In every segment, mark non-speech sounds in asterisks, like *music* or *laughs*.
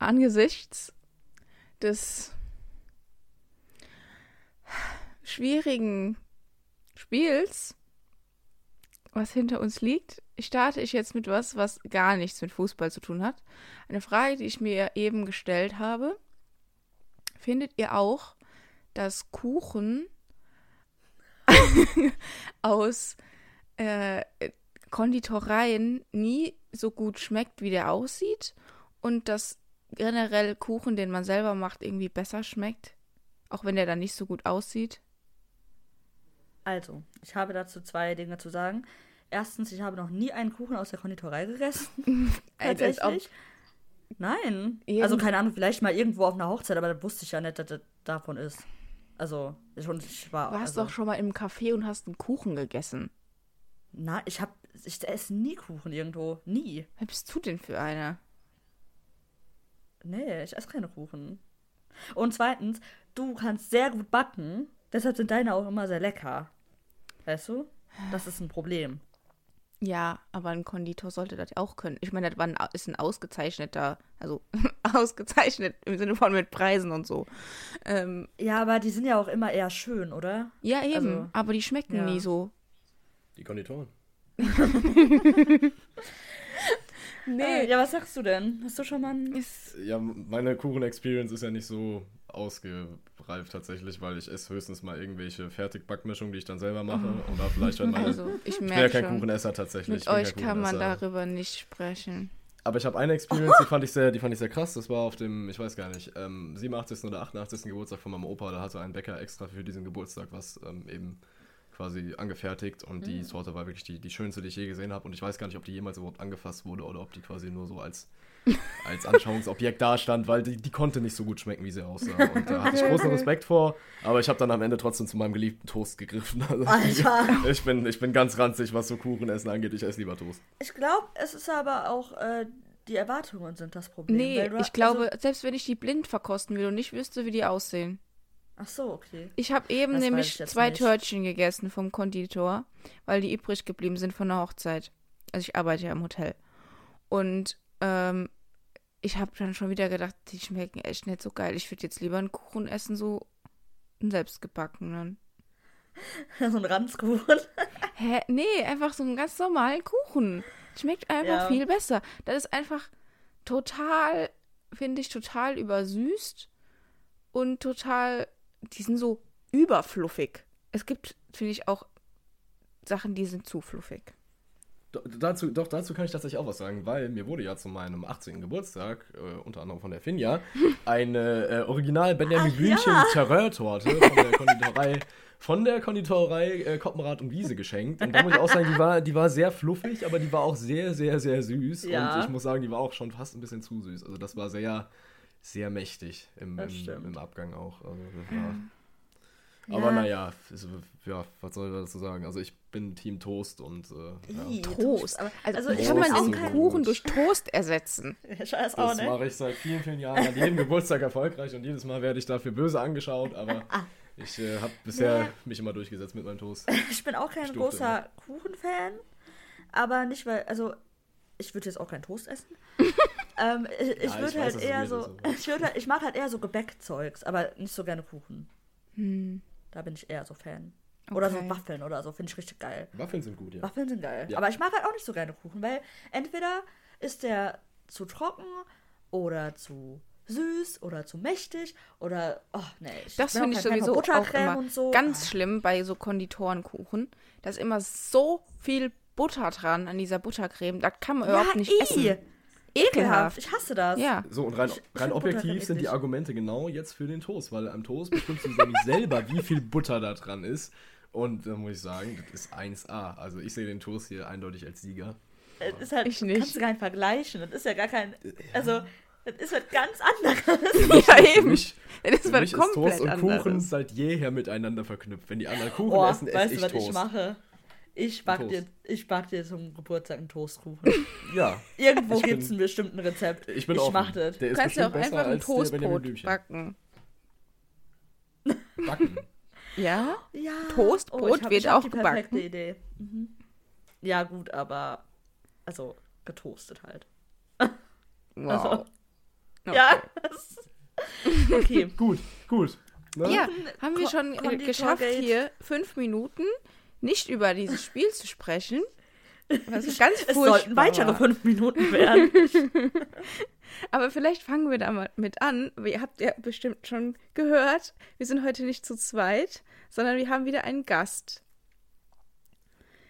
angesichts des schwierigen Spiels, was hinter uns liegt, starte ich jetzt mit was, was gar nichts mit Fußball zu tun hat. Eine Frage, die ich mir eben gestellt habe. Findet ihr auch, dass Kuchen *laughs* aus äh, Konditoreien nie so gut schmeckt, wie der aussieht? Und dass generell Kuchen, den man selber macht, irgendwie besser schmeckt? Auch wenn der dann nicht so gut aussieht? Also, ich habe dazu zwei Dinge zu sagen. Erstens, ich habe noch nie einen Kuchen aus der Konditorei gegessen. *laughs* *laughs* Tatsächlich. Nein. Irgend also keine Ahnung, vielleicht mal irgendwo auf einer Hochzeit, aber da wusste ich ja nicht, dass das davon ist. Also, ich, ich war. Du warst also, doch schon mal im Café und hast einen Kuchen gegessen. Na, ich hab. Ich esse nie Kuchen irgendwo. Nie. Wer bist du denn für eine? Nee, ich esse keine Kuchen. Und zweitens, du kannst sehr gut backen, deshalb sind deine auch immer sehr lecker. Weißt du? Das ist ein Problem. Ja, aber ein Konditor sollte das auch können. Ich meine, das war ein, ist ein ausgezeichneter, also *laughs* ausgezeichnet im Sinne von mit Preisen und so. Ähm, ja, aber die sind ja auch immer eher schön, oder? Ja, eben. Also, aber die schmecken ja. nie so. Die Konditoren. *laughs* *laughs* nee. Äh, ja, was sagst du denn? Hast du schon mal ein... Ja, meine Kuchen-Experience ist ja nicht so ausgereift tatsächlich, weil ich esse höchstens mal irgendwelche Fertigbackmischungen, die ich dann selber mache. Oh. Oder vielleicht halt meine. Also, ich, ich bin ja kein Kuchenesser tatsächlich. Mit euch kann man darüber nicht sprechen. Aber ich habe eine Experience, die fand ich sehr, die fand ich sehr krass. Das war auf dem, ich weiß gar nicht, ähm, 87. oder 88. Geburtstag von meinem Opa. Da hatte ein Bäcker extra für diesen Geburtstag was ähm, eben quasi angefertigt und mhm. die Sorte war wirklich die, die schönste, die ich je gesehen habe. Und ich weiß gar nicht, ob die jemals überhaupt angefasst wurde oder ob die quasi nur so als *laughs* als Anschauungsobjekt dastand, weil die, die konnte nicht so gut schmecken, wie sie aussah. Und da hatte ich großen Respekt vor, aber ich habe dann am Ende trotzdem zu meinem geliebten Toast gegriffen. Also Alter! Ich bin, ich bin ganz ranzig, was so Kuchenessen angeht. Ich esse lieber Toast. Ich glaube, es ist aber auch äh, die Erwartungen sind das Problem. Nee, du, ich glaube, also, selbst wenn ich die blind verkosten will und nicht wüsste, wie die aussehen. Ach so, okay. Ich habe eben das nämlich zwei nicht. Törtchen gegessen vom Konditor, weil die übrig geblieben sind von der Hochzeit. Also ich arbeite ja im Hotel. Und ähm, ich habe dann schon wieder gedacht, die schmecken echt nicht so geil. Ich würde jetzt lieber einen Kuchen essen, so einen selbstgebackenen. *laughs* so ein Ranzkuchen. *laughs* Hä? Nee, einfach so einen ganz normalen Kuchen. Schmeckt einfach ja. viel besser. Das ist einfach total, finde ich, total übersüßt und total, die sind so überfluffig. Es gibt, finde ich, auch Sachen, die sind zu fluffig. Dazu, doch, dazu kann ich tatsächlich auch was sagen, weil mir wurde ja zu meinem 18. Geburtstag, äh, unter anderem von der Finja, *laughs* eine äh, Original Benjamin Blümchen ja. Terreur-Torte von der Konditorei, von der Konditorei äh, Koppenrad und Wiese geschenkt. Und da muss ich auch sagen, die war, die war sehr fluffig, aber die war auch sehr, sehr, sehr süß. Ja. Und ich muss sagen, die war auch schon fast ein bisschen zu süß. Also das war sehr, sehr mächtig im, im, im Abgang auch. Also das war, aber naja, ist, ja, was soll ich dazu sagen? Also ich bin Team Toast und äh, ja. Toast. Aber, also, also kann man den Kuchen durch Toast ersetzen. *laughs* das auch, ne? mache ich seit vielen, vielen Jahren an jedem Geburtstag erfolgreich und jedes Mal werde ich dafür böse angeschaut, aber *laughs* ah. ich äh, habe bisher nee. mich immer durchgesetzt mit meinem Toast. *laughs* Ich bin auch kein großer Kuchenfan, aber nicht weil, also ich würde jetzt auch keinen Toast essen. Ähm, ich, ja, ich würde halt eher so, *laughs* ich, würd halt, ich mag halt eher so Gebäckzeugs, aber nicht so gerne Kuchen. Hm. Da bin ich eher so Fan. Okay. Oder so Waffeln oder so, finde ich richtig geil. Waffeln sind gut, ja. Waffeln sind geil. Ja. Aber ich mag halt auch nicht so gerne Kuchen, weil entweder ist der zu trocken oder zu süß oder zu mächtig oder oh nee, ich das finde ich sowieso auch immer so. ganz schlimm bei so Konditorenkuchen. Da ist immer so viel Butter dran an dieser Buttercreme, das kann man ja, überhaupt nicht i. essen. Ekelhaft. Ich hasse das. Ja. So, und rein, rein objektiv sind die Argumente genau jetzt für den Toast, weil am Toast bestimmst du nämlich selber, wie viel Butter da dran ist. Und da muss ich sagen, das ist 1A. Also ich sehe den Toast hier eindeutig als Sieger. Das ist halt, ich nicht. kannst du gar nicht vergleichen. Das ist ja gar kein. Also, das ist was ganz anderes. *laughs* ja, eben. Für mich, das ist was komplett ist Toast und Kuchen seit jeher miteinander verknüpft. Wenn die anderen Kuchen oh, essen, esse ich Toast. Weißt du, was ich mache? Ich back, dir, ich back dir zum Geburtstag einen Toastkuchen. *laughs* ja. Irgendwo gibt es ein bestimmtes Rezept. Ich bin ich mach das. Du kannst ja auch einfach ein Toastbrot backen. *laughs* Backen? Ja? Ja. Toastbrot oh, hab, wird auch die gebacken. Perfekte Idee. Mhm. Ja, gut, aber also getoastet halt. *laughs* Wow. Also, Okay. Ja. okay. gut, gut. Ne? Ja, haben wir schon Kon geschafft, hier fünf Minuten nicht über dieses Spiel zu sprechen. Was ganz es sollten weitere fünf Minuten werden. *laughs* Aber vielleicht fangen wir da mal mit an. Ihr habt ja bestimmt schon gehört, wir sind heute nicht zu zweit, sondern wir haben wieder einen Gast.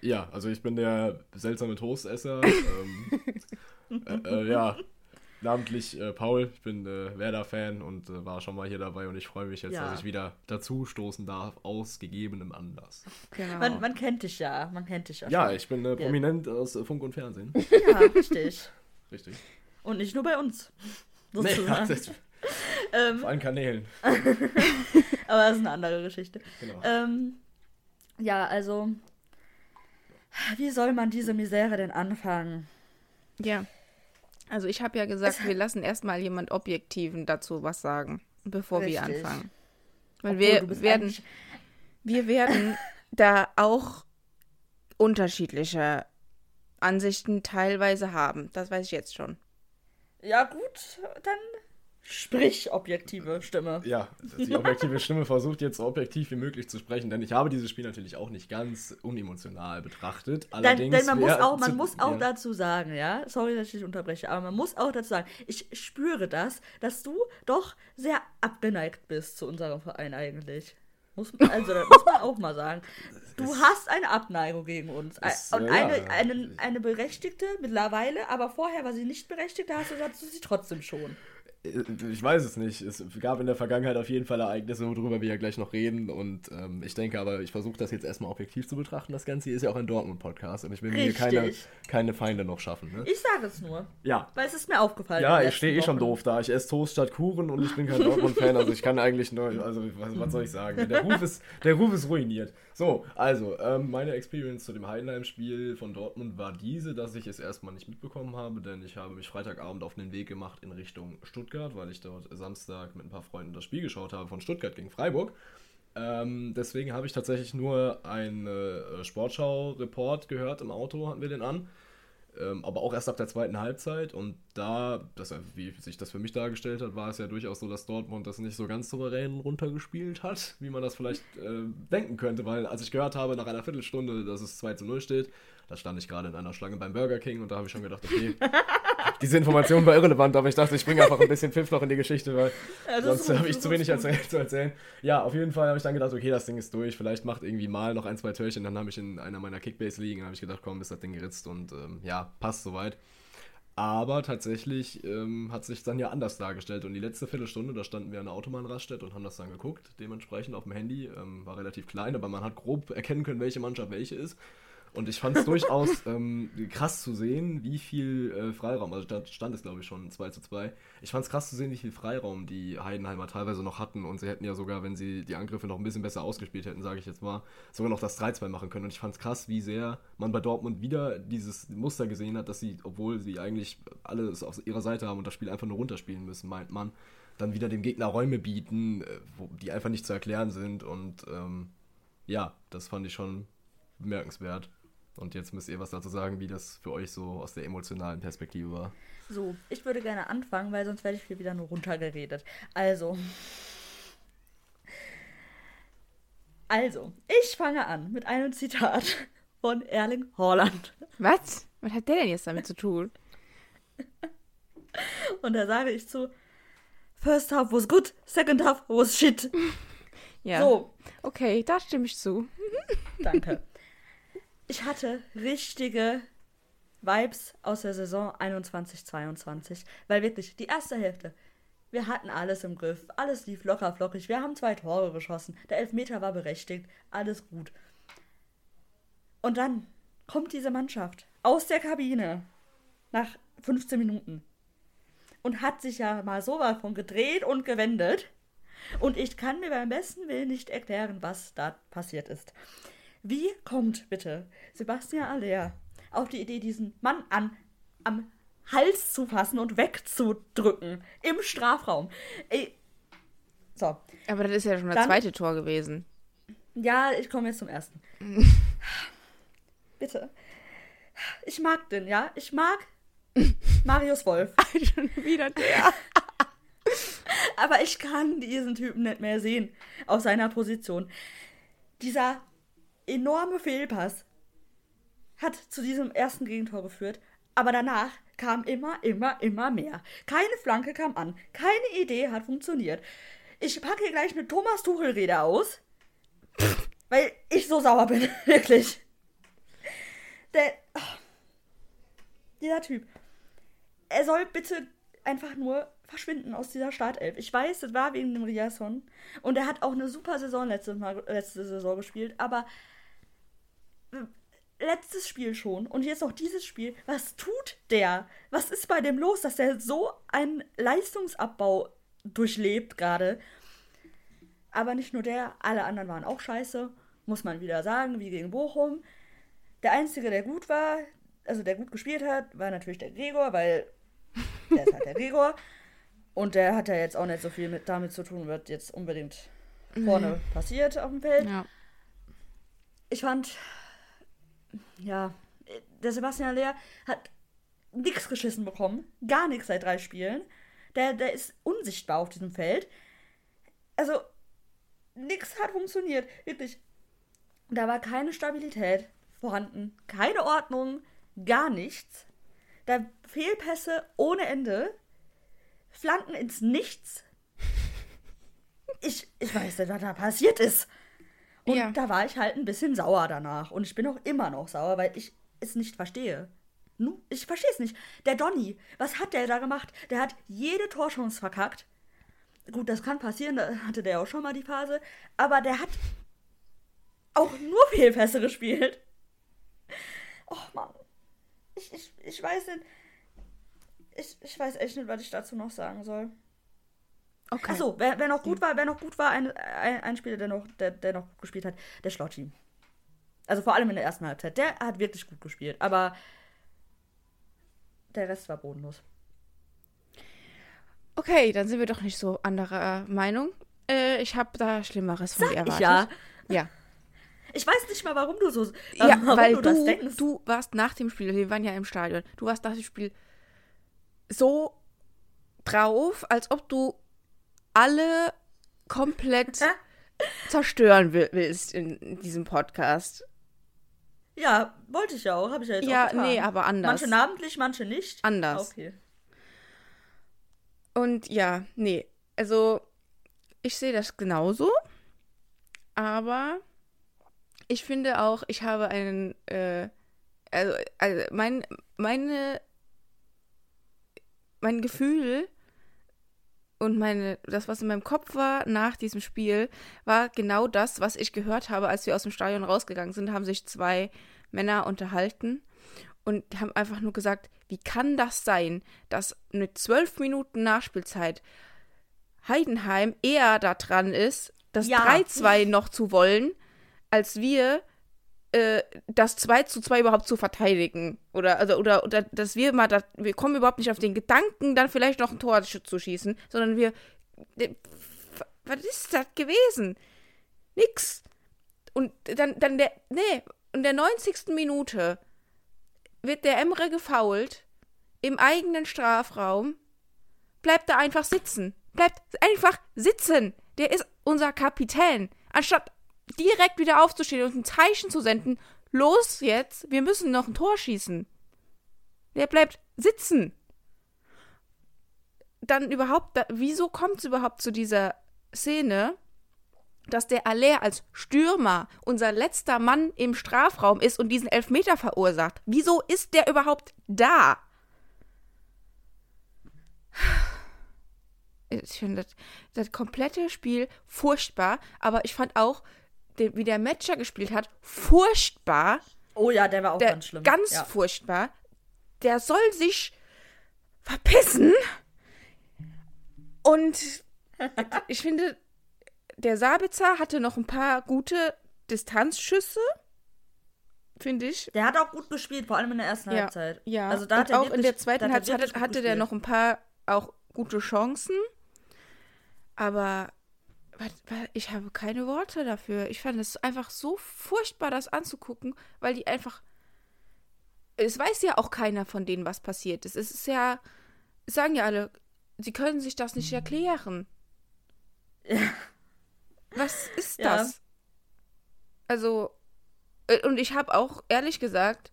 Ja, also ich bin der seltsame Toastesser. *laughs* ähm, äh, äh, ja, namentlich äh, Paul. Ich bin äh, Werder-Fan und äh, war schon mal hier dabei und ich freue mich jetzt, ja. dass ich wieder dazu stoßen darf, aus gegebenem Anlass. Genau. Man, man, kennt dich ja, man kennt dich ja. Ja, ich bin äh, prominent ja. aus Funk und Fernsehen. Ja, richtig. *laughs* richtig. Und nicht nur bei uns. Nee, ähm, auf allen Kanälen. *laughs* Aber das ist eine andere Geschichte. Genau. Ähm, ja, also, wie soll man diese Misere denn anfangen? Ja. Also ich habe ja gesagt, es wir lassen erstmal jemand Objektiven dazu was sagen, bevor Richtig. wir anfangen. Weil Obwohl, wir werden, wir werden *laughs* da auch unterschiedliche Ansichten teilweise haben. Das weiß ich jetzt schon. Ja, gut, dann Sprich, objektive Stimme. Ja, die objektive Stimme versucht jetzt so objektiv wie möglich zu sprechen, denn ich habe dieses Spiel natürlich auch nicht ganz unemotional betrachtet. Allerdings denn, denn man muss auch, man zu, muss auch ja. dazu sagen, ja, sorry, dass ich dich unterbreche, aber man muss auch dazu sagen, ich spüre das, dass du doch sehr abgeneigt bist zu unserem Verein eigentlich. Muss, also, das muss man auch mal sagen. Du hast eine Abneigung gegen uns. Ist, und eine, ja. eine, eine berechtigte mittlerweile, aber vorher war sie nicht berechtigt, da hast du, hast du sie trotzdem schon. Äh, ich weiß es nicht. Es gab in der Vergangenheit auf jeden Fall Ereignisse, worüber wir ja gleich noch reden. Und ähm, ich denke aber, ich versuche das jetzt erstmal objektiv zu betrachten. Das Ganze hier ist ja auch ein Dortmund-Podcast und ich will mir keine, keine Feinde noch schaffen. Ne? Ich sage es nur. Ja. Weil es ist mir aufgefallen. Ja, ich stehe eh schon doof da. Ich esse Toast statt Kuchen und ich bin kein Dortmund-Fan. Also ich kann eigentlich nur, also was, was, soll ich sagen? Der Ruf ist, der Ruf ist ruiniert. So, also, ähm, meine Experience zu dem Heidenheim-Spiel von Dortmund war diese, dass ich es erstmal nicht mitbekommen habe, denn ich habe mich Freitagabend auf den Weg gemacht in Richtung Stuttgart, weil ich dort Samstag mit ein paar Freunden das Spiel geschaut habe von Stuttgart gegen Freiburg. Ähm, deswegen habe ich tatsächlich nur einen äh, Sportschau-Report gehört im Auto, hatten wir den an. Ähm, aber auch erst ab der zweiten Halbzeit. Und da, das, wie sich das für mich dargestellt hat, war es ja durchaus so, dass Dortmund das nicht so ganz souverän runtergespielt hat, wie man das vielleicht äh, denken könnte. Weil als ich gehört habe, nach einer Viertelstunde, dass es 2 zu 0 steht, da stand ich gerade in einer Schlange beim Burger King und da habe ich schon gedacht, okay, *laughs* diese Information war irrelevant, aber ich dachte, ich bringe einfach ein bisschen Pfiff noch in die Geschichte, weil ja, sonst habe ich zu wenig erzählt, zu erzählen. Ja, auf jeden Fall habe ich dann gedacht, okay, das Ding ist durch, vielleicht macht irgendwie mal noch ein, zwei Türchen, dann habe ich in einer meiner Kickbase liegen, habe ich gedacht, komm, ist das Ding geritzt und ähm, ja, passt soweit. Aber tatsächlich ähm, hat sich dann ja anders dargestellt. Und die letzte Viertelstunde, da standen wir an der Autobahnraststätte und haben das dann geguckt. Dementsprechend auf dem Handy. Ähm, war relativ klein, aber man hat grob erkennen können, welche Mannschaft welche ist. Und ich fand es durchaus *laughs* ähm, krass zu sehen, wie viel äh, Freiraum, also da stand es glaube ich schon 2 zu 2. Ich fand es krass zu sehen, wie viel Freiraum die Heidenheimer teilweise noch hatten. Und sie hätten ja sogar, wenn sie die Angriffe noch ein bisschen besser ausgespielt hätten, sage ich jetzt mal, sogar noch das 3-2 machen können. Und ich fand es krass, wie sehr man bei Dortmund wieder dieses Muster gesehen hat, dass sie, obwohl sie eigentlich alles auf ihrer Seite haben und das Spiel einfach nur runterspielen müssen, meint man, dann wieder dem Gegner Räume bieten, äh, wo, die einfach nicht zu erklären sind. Und ähm, ja, das fand ich schon bemerkenswert. Und jetzt müsst ihr was dazu sagen, wie das für euch so aus der emotionalen Perspektive war. So, ich würde gerne anfangen, weil sonst werde ich hier wieder nur runtergeredet. Also. Also, ich fange an mit einem Zitat von Erling Haaland. Was? Was hat der denn jetzt damit zu tun? Und da sage ich zu: First half was good, second half was shit. Ja. So. Okay, da stimme ich zu. Danke ich hatte richtige Vibes aus der Saison 21-22. Weil wirklich, die erste Hälfte, wir hatten alles im Griff. Alles lief locker flockig. Wir haben zwei Tore geschossen. Der Elfmeter war berechtigt. Alles gut. Und dann kommt diese Mannschaft aus der Kabine nach 15 Minuten und hat sich ja mal so was von gedreht und gewendet. Und ich kann mir beim besten Willen nicht erklären, was da passiert ist. Wie kommt bitte Sebastian Aller auf die Idee, diesen Mann an, am Hals zu fassen und wegzudrücken im Strafraum? Ey, so. Aber das ist ja schon das Dann, zweite Tor gewesen. Ja, ich komme jetzt zum ersten. *laughs* bitte. Ich mag den, ja? Ich mag *laughs* Marius Wolf. schon wieder der. Aber ich kann diesen Typen nicht mehr sehen aus seiner Position. Dieser enorme Fehlpass hat zu diesem ersten Gegentor geführt, aber danach kam immer, immer, immer mehr. Keine Flanke kam an, keine Idee hat funktioniert. Ich packe hier gleich eine Thomas Tuchel-Rede aus, weil ich so sauer bin, *laughs* wirklich. Der, oh, dieser Typ. Er soll bitte einfach nur verschwinden aus dieser Startelf. Ich weiß, das war wegen dem Riasson. Und er hat auch eine super Saison letzte, Mal, letzte Saison gespielt. Aber letztes Spiel schon und jetzt noch dieses Spiel. Was tut der? Was ist bei dem los, dass der so einen Leistungsabbau durchlebt gerade? Aber nicht nur der, alle anderen waren auch scheiße, muss man wieder sagen, wie gegen Bochum. Der Einzige, der gut war, also der gut gespielt hat, war natürlich der Gregor, weil *laughs* der ist halt der Gregor. Und der hat ja jetzt auch nicht so viel mit, damit zu tun, was jetzt unbedingt vorne mhm. passiert auf dem Feld. Ja. Ich fand, ja, der Sebastian Aller hat nichts geschissen bekommen. Gar nichts seit drei Spielen. Der, der ist unsichtbar auf diesem Feld. Also, nichts hat funktioniert. Wirklich. Da war keine Stabilität vorhanden. Keine Ordnung. Gar nichts. Da Fehlpässe ohne Ende. Flanken ins Nichts. Ich, ich weiß nicht, was da passiert ist. Und ja. da war ich halt ein bisschen sauer danach. Und ich bin auch immer noch sauer, weil ich es nicht verstehe. Ich verstehe es nicht. Der Donny, was hat der da gemacht? Der hat jede Torchance verkackt. Gut, das kann passieren, da hatte der auch schon mal die Phase. Aber der hat auch nur *laughs* Fehlpässe gespielt. Oh Mann. Ich, ich, ich weiß nicht. Ich, ich weiß echt nicht, was ich dazu noch sagen soll. Okay. Achso, wer, wer noch gut war, wer noch gut war, ein, ein, ein Spieler, der noch, der, der noch gut gespielt hat, der Schlotti. Also vor allem in der ersten Halbzeit. Der hat wirklich gut gespielt, aber der Rest war bodenlos. Okay, dann sind wir doch nicht so anderer Meinung. Äh, ich habe da Schlimmeres von Sag dir erwartet. ja. Ja. Ich weiß nicht mal, warum du so. Äh, ja, weil du, du, du warst nach dem Spiel, wir waren ja im Stadion, du warst nach dem Spiel so drauf, als ob du alle komplett zerstören willst in diesem Podcast. Ja, wollte ich ja auch, habe ich ja jetzt ja, auch getan. nee, aber anders. Manche namentlich, manche nicht. Anders. Okay. Und ja, nee, also ich sehe das genauso, aber ich finde auch, ich habe einen, äh, also, also mein, meine, mein Gefühl und meine, das, was in meinem Kopf war nach diesem Spiel, war genau das, was ich gehört habe, als wir aus dem Stadion rausgegangen sind, haben sich zwei Männer unterhalten und haben einfach nur gesagt, wie kann das sein, dass mit zwölf Minuten Nachspielzeit Heidenheim eher da dran ist, das ja. 3-2 noch zu wollen, als wir äh, das 2 zu 2 überhaupt zu verteidigen. Oder, also, oder, oder dass wir mal, da, wir kommen überhaupt nicht auf den Gedanken, dann vielleicht noch ein Tor zu schießen, sondern wir. Äh, was ist das gewesen? Nix. Und dann, dann der. Nee, in der 90. Minute wird der Emre gefault im eigenen Strafraum. Bleibt da einfach sitzen. Bleibt einfach sitzen. Der ist unser Kapitän. Anstatt direkt wieder aufzustehen und ein Zeichen zu senden, los jetzt, wir müssen noch ein Tor schießen. Der bleibt sitzen. Dann überhaupt, da, wieso kommt es überhaupt zu dieser Szene, dass der Aller als Stürmer unser letzter Mann im Strafraum ist und diesen Elfmeter verursacht? Wieso ist der überhaupt da? Ich finde das, das komplette Spiel furchtbar, aber ich fand auch, den, wie der Matcher gespielt hat, furchtbar. Oh ja, der war auch der, ganz schlimm. Ganz ja. furchtbar. Der soll sich verpissen. Und *laughs* ich finde, der Sabitzer hatte noch ein paar gute Distanzschüsse. Finde ich. Der hat auch gut gespielt, vor allem in der ersten ja, Halbzeit. Ja, also da hat er auch wirklich, in der zweiten Halbzeit hatte, hatte der noch ein paar auch gute Chancen. Aber ich habe keine Worte dafür. Ich fand es einfach so furchtbar, das anzugucken, weil die einfach. Es weiß ja auch keiner von denen, was passiert ist. Es ist ja. Sagen ja alle, sie können sich das nicht erklären. *laughs* Was ist ja. das? Also, äh, und ich habe auch ehrlich gesagt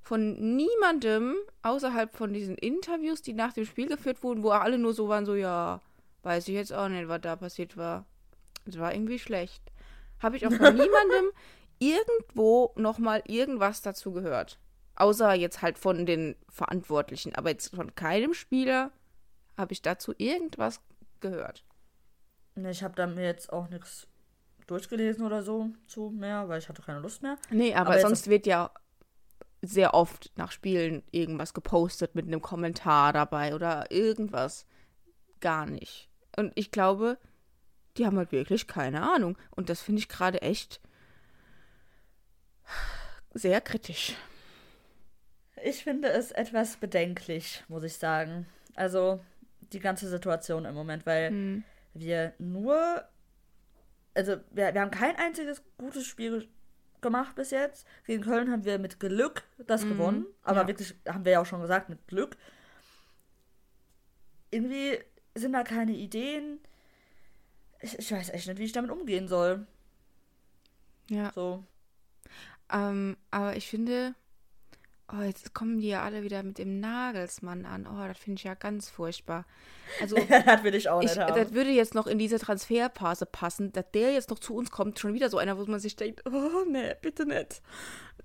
von niemandem außerhalb von diesen Interviews, die nach dem Spiel geführt wurden, wo alle nur so waren, so, ja, weiß ich jetzt auch nicht, was da passiert war. Es war irgendwie schlecht. Habe ich auch von *laughs* niemandem irgendwo nochmal irgendwas dazu gehört. Außer jetzt halt von den Verantwortlichen. Aber jetzt von keinem Spieler habe ich dazu irgendwas gehört. Ne, ich habe da mir jetzt auch nichts durchgelesen oder so zu mehr, weil ich hatte keine Lust mehr. Nee, aber, aber sonst wird ja sehr oft nach Spielen irgendwas gepostet mit einem Kommentar dabei oder irgendwas. Gar nicht. Und ich glaube, die haben halt wirklich keine Ahnung. Und das finde ich gerade echt sehr kritisch. Ich finde es etwas bedenklich, muss ich sagen. Also die ganze Situation im Moment, weil hm. wir nur, also wir, wir haben kein einziges gutes Spiel gemacht bis jetzt. Gegen Köln haben wir mit Glück das mhm. gewonnen, aber ja. wirklich, haben wir ja auch schon gesagt, mit Glück. Irgendwie sind da keine Ideen. Ich, ich weiß echt nicht, wie ich damit umgehen soll. Ja. So. Ähm, aber ich finde, oh, jetzt kommen die ja alle wieder mit dem Nagelsmann an. Oh, das finde ich ja ganz furchtbar. Also, *laughs* das würde ich auch nicht ich, haben. Das würde jetzt noch in diese Transferphase passen, dass der jetzt noch zu uns kommt. Schon wieder so einer, wo man sich denkt, oh, nee, bitte nicht.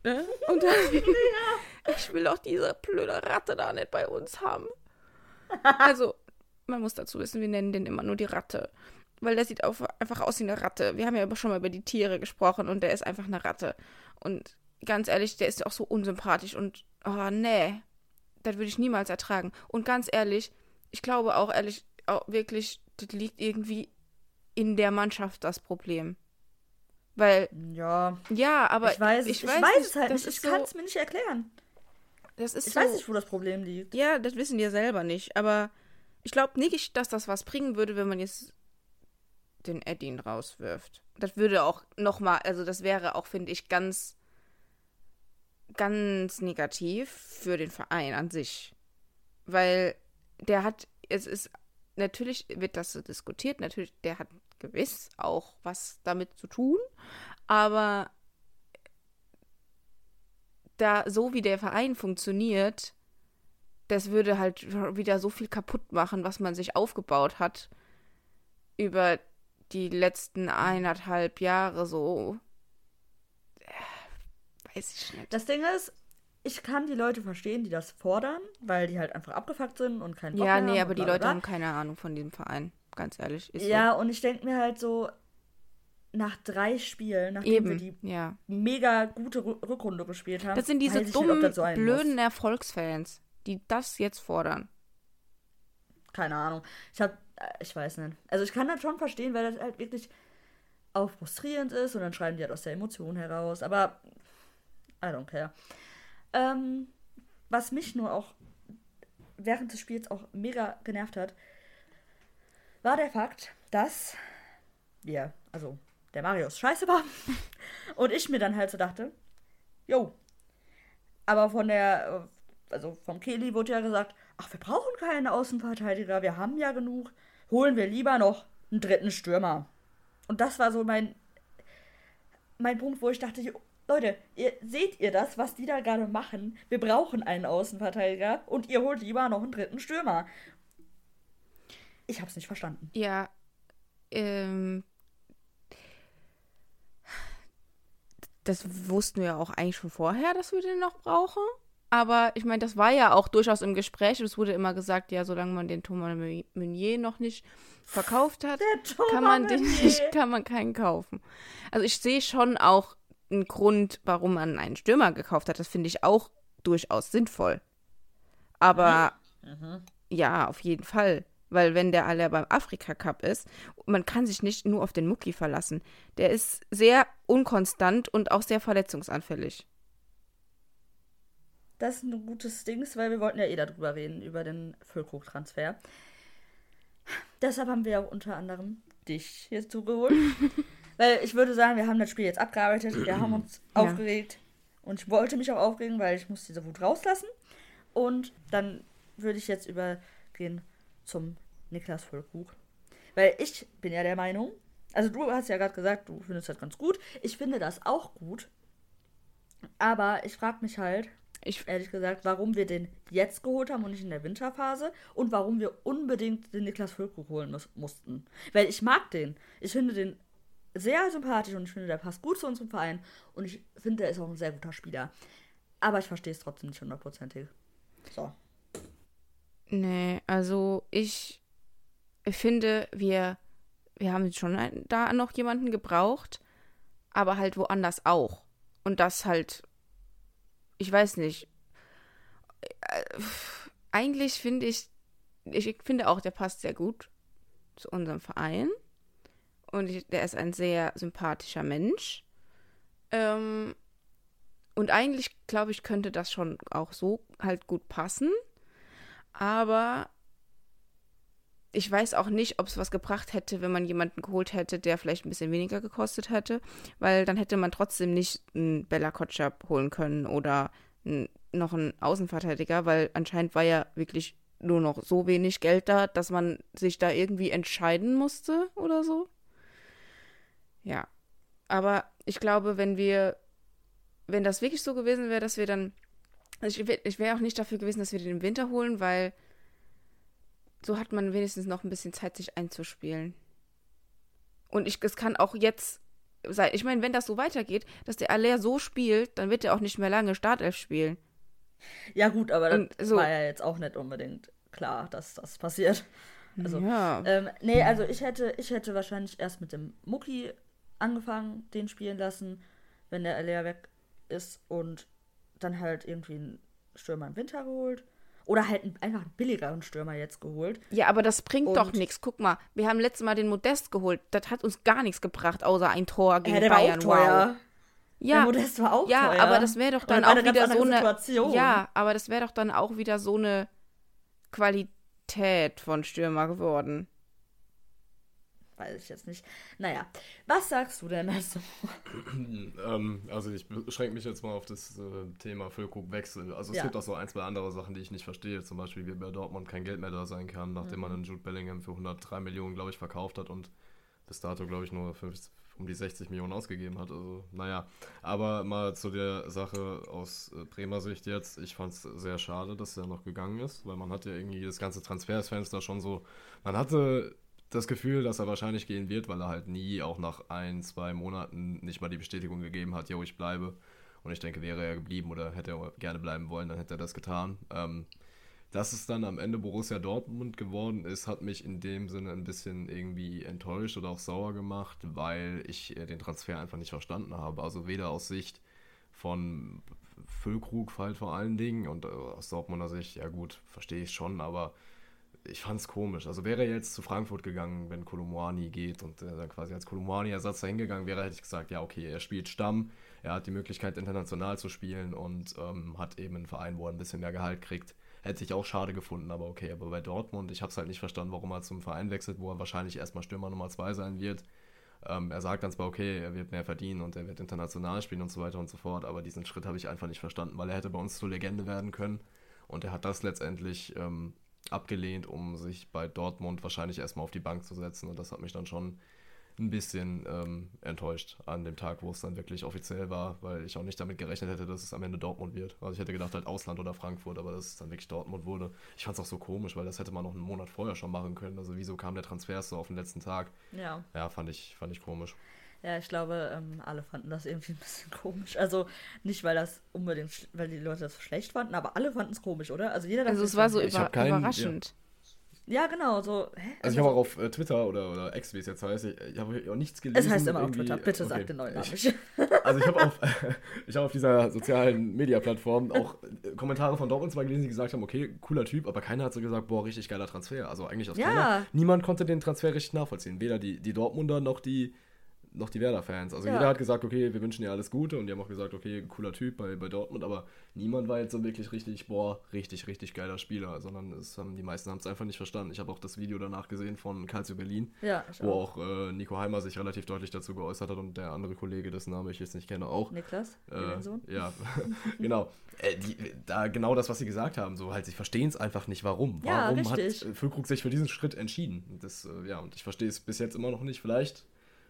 Ne? Und dann, *laughs* ja. *laughs* ich will doch diese blöde Ratte da nicht bei uns haben. Also, man muss dazu wissen, wir nennen den immer nur die Ratte. Weil der sieht auf, einfach aus wie eine Ratte. Wir haben ja schon mal über die Tiere gesprochen und der ist einfach eine Ratte. Und ganz ehrlich, der ist auch so unsympathisch und, oh, nee, das würde ich niemals ertragen. Und ganz ehrlich, ich glaube auch ehrlich, auch wirklich, das liegt irgendwie in der Mannschaft das Problem. Weil. Ja. Ja, aber. Ich weiß, ich, ich weiß, weiß es halt nicht. Ich kann es so, mir nicht erklären. Das ist ich so, weiß nicht, wo das Problem liegt. Ja, das wissen wir selber nicht. Aber ich glaube nicht, dass das was bringen würde, wenn man jetzt den Eddin rauswirft. Das würde auch nochmal, also das wäre auch, finde ich, ganz ganz negativ für den Verein an sich. Weil der hat, es ist, natürlich wird das so diskutiert, natürlich, der hat gewiss auch was damit zu tun, aber da, so wie der Verein funktioniert, das würde halt wieder so viel kaputt machen, was man sich aufgebaut hat über die letzten eineinhalb Jahre so weiß ich nicht. Das Ding ist, ich kann die Leute verstehen, die das fordern, weil die halt einfach abgefuckt sind und keinen Bock Ja, nee, aber die Leute haben keine Ahnung von diesem Verein, ganz ehrlich. ja, so. und ich denke mir halt so, nach drei Spielen, nachdem Eben, wir die ja. mega gute Rückrunde gespielt haben. Das sind diese dummen, nicht, so blöden muss. Erfolgsfans, die das jetzt fordern. Keine Ahnung. Ich hab, äh, ich weiß nicht. Also ich kann das schon verstehen, weil das halt wirklich auch frustrierend ist und dann schreiben die halt aus der Emotion heraus. Aber I don't care. Ähm, was mich nur auch während des Spiels auch mega genervt hat, war der Fakt, dass wir, also der Marius scheiße war *laughs* und ich mir dann halt so dachte, jo, aber von der, also vom Kelly wurde ja gesagt, ach, wir brauchen keinen Außenverteidiger, wir haben ja genug, holen wir lieber noch einen dritten Stürmer. Und das war so mein, mein Punkt, wo ich dachte, Leute, ihr, seht ihr das, was die da gerade machen? Wir brauchen einen Außenverteidiger und ihr holt lieber noch einen dritten Stürmer. Ich hab's nicht verstanden. Ja, ähm, das wussten wir auch eigentlich schon vorher, dass wir den noch brauchen. Aber ich meine, das war ja auch durchaus im Gespräch. Es wurde immer gesagt, ja, solange man den Thomas Meunier noch nicht verkauft hat, kann man den nicht, kann man keinen kaufen. Also ich sehe schon auch ein Grund, warum man einen Stürmer gekauft hat. Das finde ich auch durchaus sinnvoll. Aber mhm. ja, auf jeden Fall. Weil wenn der alle beim Afrika Cup ist, man kann sich nicht nur auf den Mucki verlassen. Der ist sehr unkonstant und auch sehr verletzungsanfällig. Das ist ein gutes Ding, weil wir wollten ja eh darüber reden, über den Füllkrug-Transfer. Deshalb haben wir auch unter anderem dich hier zugeholt. *laughs* Weil ich würde sagen, wir haben das Spiel jetzt abgearbeitet, wir haben uns *clears throat* ja. aufgeregt. Und ich wollte mich auch aufregen, weil ich muss diese Wut rauslassen. Und dann würde ich jetzt übergehen zum Niklas Vollkrug. Weil ich bin ja der Meinung, also du hast ja gerade gesagt, du findest das ganz gut. Ich finde das auch gut. Aber ich frage mich halt, ich, ehrlich gesagt, warum wir den jetzt geholt haben und nicht in der Winterphase und warum wir unbedingt den Niklas Füllkrug holen muss, mussten. Weil ich mag den. Ich finde den sehr sympathisch und ich finde, der passt gut zu unserem Verein und ich finde, der ist auch ein sehr guter Spieler. Aber ich verstehe es trotzdem nicht hundertprozentig. So. Nee, also ich finde, wir, wir haben schon da noch jemanden gebraucht, aber halt woanders auch. Und das halt, ich weiß nicht. Äh, eigentlich finde ich, ich finde auch, der passt sehr gut zu unserem Verein. Und ich, der ist ein sehr sympathischer Mensch. Ähm, und eigentlich, glaube ich, könnte das schon auch so halt gut passen. Aber ich weiß auch nicht, ob es was gebracht hätte, wenn man jemanden geholt hätte, der vielleicht ein bisschen weniger gekostet hätte, weil dann hätte man trotzdem nicht einen Bella Kotschap holen können oder noch einen Außenverteidiger, weil anscheinend war ja wirklich nur noch so wenig Geld da, dass man sich da irgendwie entscheiden musste oder so. Ja. Aber ich glaube, wenn wir, wenn das wirklich so gewesen wäre, dass wir dann, also ich, ich wäre auch nicht dafür gewesen, dass wir den im Winter holen, weil so hat man wenigstens noch ein bisschen Zeit, sich einzuspielen. Und ich, es kann auch jetzt sein, ich meine, wenn das so weitergeht, dass der Aller so spielt, dann wird er auch nicht mehr lange Startelf spielen. Ja, gut, aber das so, war ja jetzt auch nicht unbedingt klar, dass das passiert. Also, ja. ähm, nee, also ich hätte, ich hätte wahrscheinlich erst mit dem Mucki angefangen, den spielen lassen, wenn der Aller weg ist und dann halt irgendwie einen Stürmer im Winter geholt. Oder halt einfach einen billigeren Stürmer jetzt geholt. Ja, aber das bringt und doch nichts. Guck mal, wir haben letztes Mal den Modest geholt. Das hat uns gar nichts gebracht, außer ein Tor gegen ja, der Bayern. War auch teuer. Wow. Ja, der Modest war auch ja, teuer. aber das wäre doch dann auch wieder so eine. Situation. Ja, aber das wäre doch dann auch wieder so eine Qualität von Stürmer geworden weiß ich jetzt nicht. Naja, was sagst du denn dazu? *clears throat* ähm, also ich beschränke mich jetzt mal auf das äh, Thema Füllkrug-Wechsel. Also es ja. gibt auch so ein, zwei andere Sachen, die ich nicht verstehe. Zum Beispiel, wie bei Dortmund kein Geld mehr da sein kann, nachdem mhm. man einen Jude Bellingham für 103 Millionen, glaube ich, verkauft hat und bis dato, glaube ich, nur 50, um die 60 Millionen ausgegeben hat. Also, naja. Aber mal zu der Sache aus äh, Bremer Sicht jetzt. Ich fand es sehr schade, dass er noch gegangen ist, weil man hat ja irgendwie das ganze Transfersfenster schon so. Man hatte das Gefühl, dass er wahrscheinlich gehen wird, weil er halt nie, auch nach ein, zwei Monaten, nicht mal die Bestätigung gegeben hat, jo, ich bleibe. Und ich denke, wäre er geblieben oder hätte er gerne bleiben wollen, dann hätte er das getan. Ähm, dass es dann am Ende Borussia Dortmund geworden ist, hat mich in dem Sinne ein bisschen irgendwie enttäuscht oder auch sauer gemacht, weil ich äh, den Transfer einfach nicht verstanden habe. Also weder aus Sicht von Füllkrug halt vor allen Dingen und äh, aus Dortmunder Sicht, ja gut, verstehe ich schon, aber ich fand es komisch. Also wäre er jetzt zu Frankfurt gegangen, wenn Kolumwani geht und äh, dann quasi als Kolumwani-Ersatz dahin gegangen wäre, hätte ich gesagt, ja, okay, er spielt Stamm, er hat die Möglichkeit, international zu spielen und ähm, hat eben einen Verein, wo er ein bisschen mehr Gehalt kriegt. Hätte ich auch schade gefunden, aber okay. Aber bei Dortmund, ich habe es halt nicht verstanden, warum er zum Verein wechselt, wo er wahrscheinlich erstmal Stürmer Nummer 2 sein wird. Ähm, er sagt dann zwar, okay, er wird mehr verdienen und er wird international spielen und so weiter und so fort, aber diesen Schritt habe ich einfach nicht verstanden, weil er hätte bei uns zur Legende werden können und er hat das letztendlich ähm, abgelehnt, um sich bei Dortmund wahrscheinlich erstmal auf die Bank zu setzen. Und das hat mich dann schon ein bisschen ähm, enttäuscht an dem Tag, wo es dann wirklich offiziell war, weil ich auch nicht damit gerechnet hätte, dass es am Ende Dortmund wird. Also ich hätte gedacht halt Ausland oder Frankfurt, aber dass es dann wirklich Dortmund wurde. Ich fand es auch so komisch, weil das hätte man noch einen Monat vorher schon machen können. Also wieso kam der Transfer so auf den letzten Tag? Ja. Ja, fand ich, fand ich komisch. Ja, ich glaube, ähm, alle fanden das irgendwie *laughs* ein bisschen komisch. Also nicht, weil das unbedingt, weil die Leute das so schlecht fanden, aber alle fanden es komisch, oder? Also jeder Also es war so über, keinen, überraschend. Ja. ja. genau, so. Hä? Also, also ich habe auch auf äh, Twitter oder, oder X, wie es jetzt heißt, ich, ich habe auch nichts gelesen. Es heißt immer auf Twitter, bitte okay. sag den neuen Namen *laughs* nicht. Also ich habe auf, *laughs* ich hab auf dieser sozialen Media-Plattform auch äh, Kommentare von Dortmund zwar gelesen, die gesagt haben, okay, cooler Typ, aber keiner hat so gesagt, boah, richtig geiler Transfer. Also eigentlich aus ja. keiner. Niemand konnte den Transfer richtig nachvollziehen. Weder die, die Dortmunder noch die noch die Werder-Fans. Also ja. jeder hat gesagt, okay, wir wünschen dir alles Gute und die haben auch gesagt, okay, cooler Typ bei, bei Dortmund, aber niemand war jetzt so wirklich richtig, boah, richtig, richtig geiler Spieler, sondern es haben, die meisten haben es einfach nicht verstanden. Ich habe auch das Video danach gesehen von Calcio Berlin, ja, wo auch, auch äh, Nico Heimer sich relativ deutlich dazu geäußert hat und der andere Kollege, dessen Name ich jetzt nicht kenne, auch. Niklas, äh, Ja, *laughs* genau. Äh, die, da genau das, was sie gesagt haben, so halt, sie verstehen es einfach nicht, warum. Warum ja, hat Füllkrug sich für diesen Schritt entschieden? Das, äh, ja, und ich verstehe es bis jetzt immer noch nicht. Vielleicht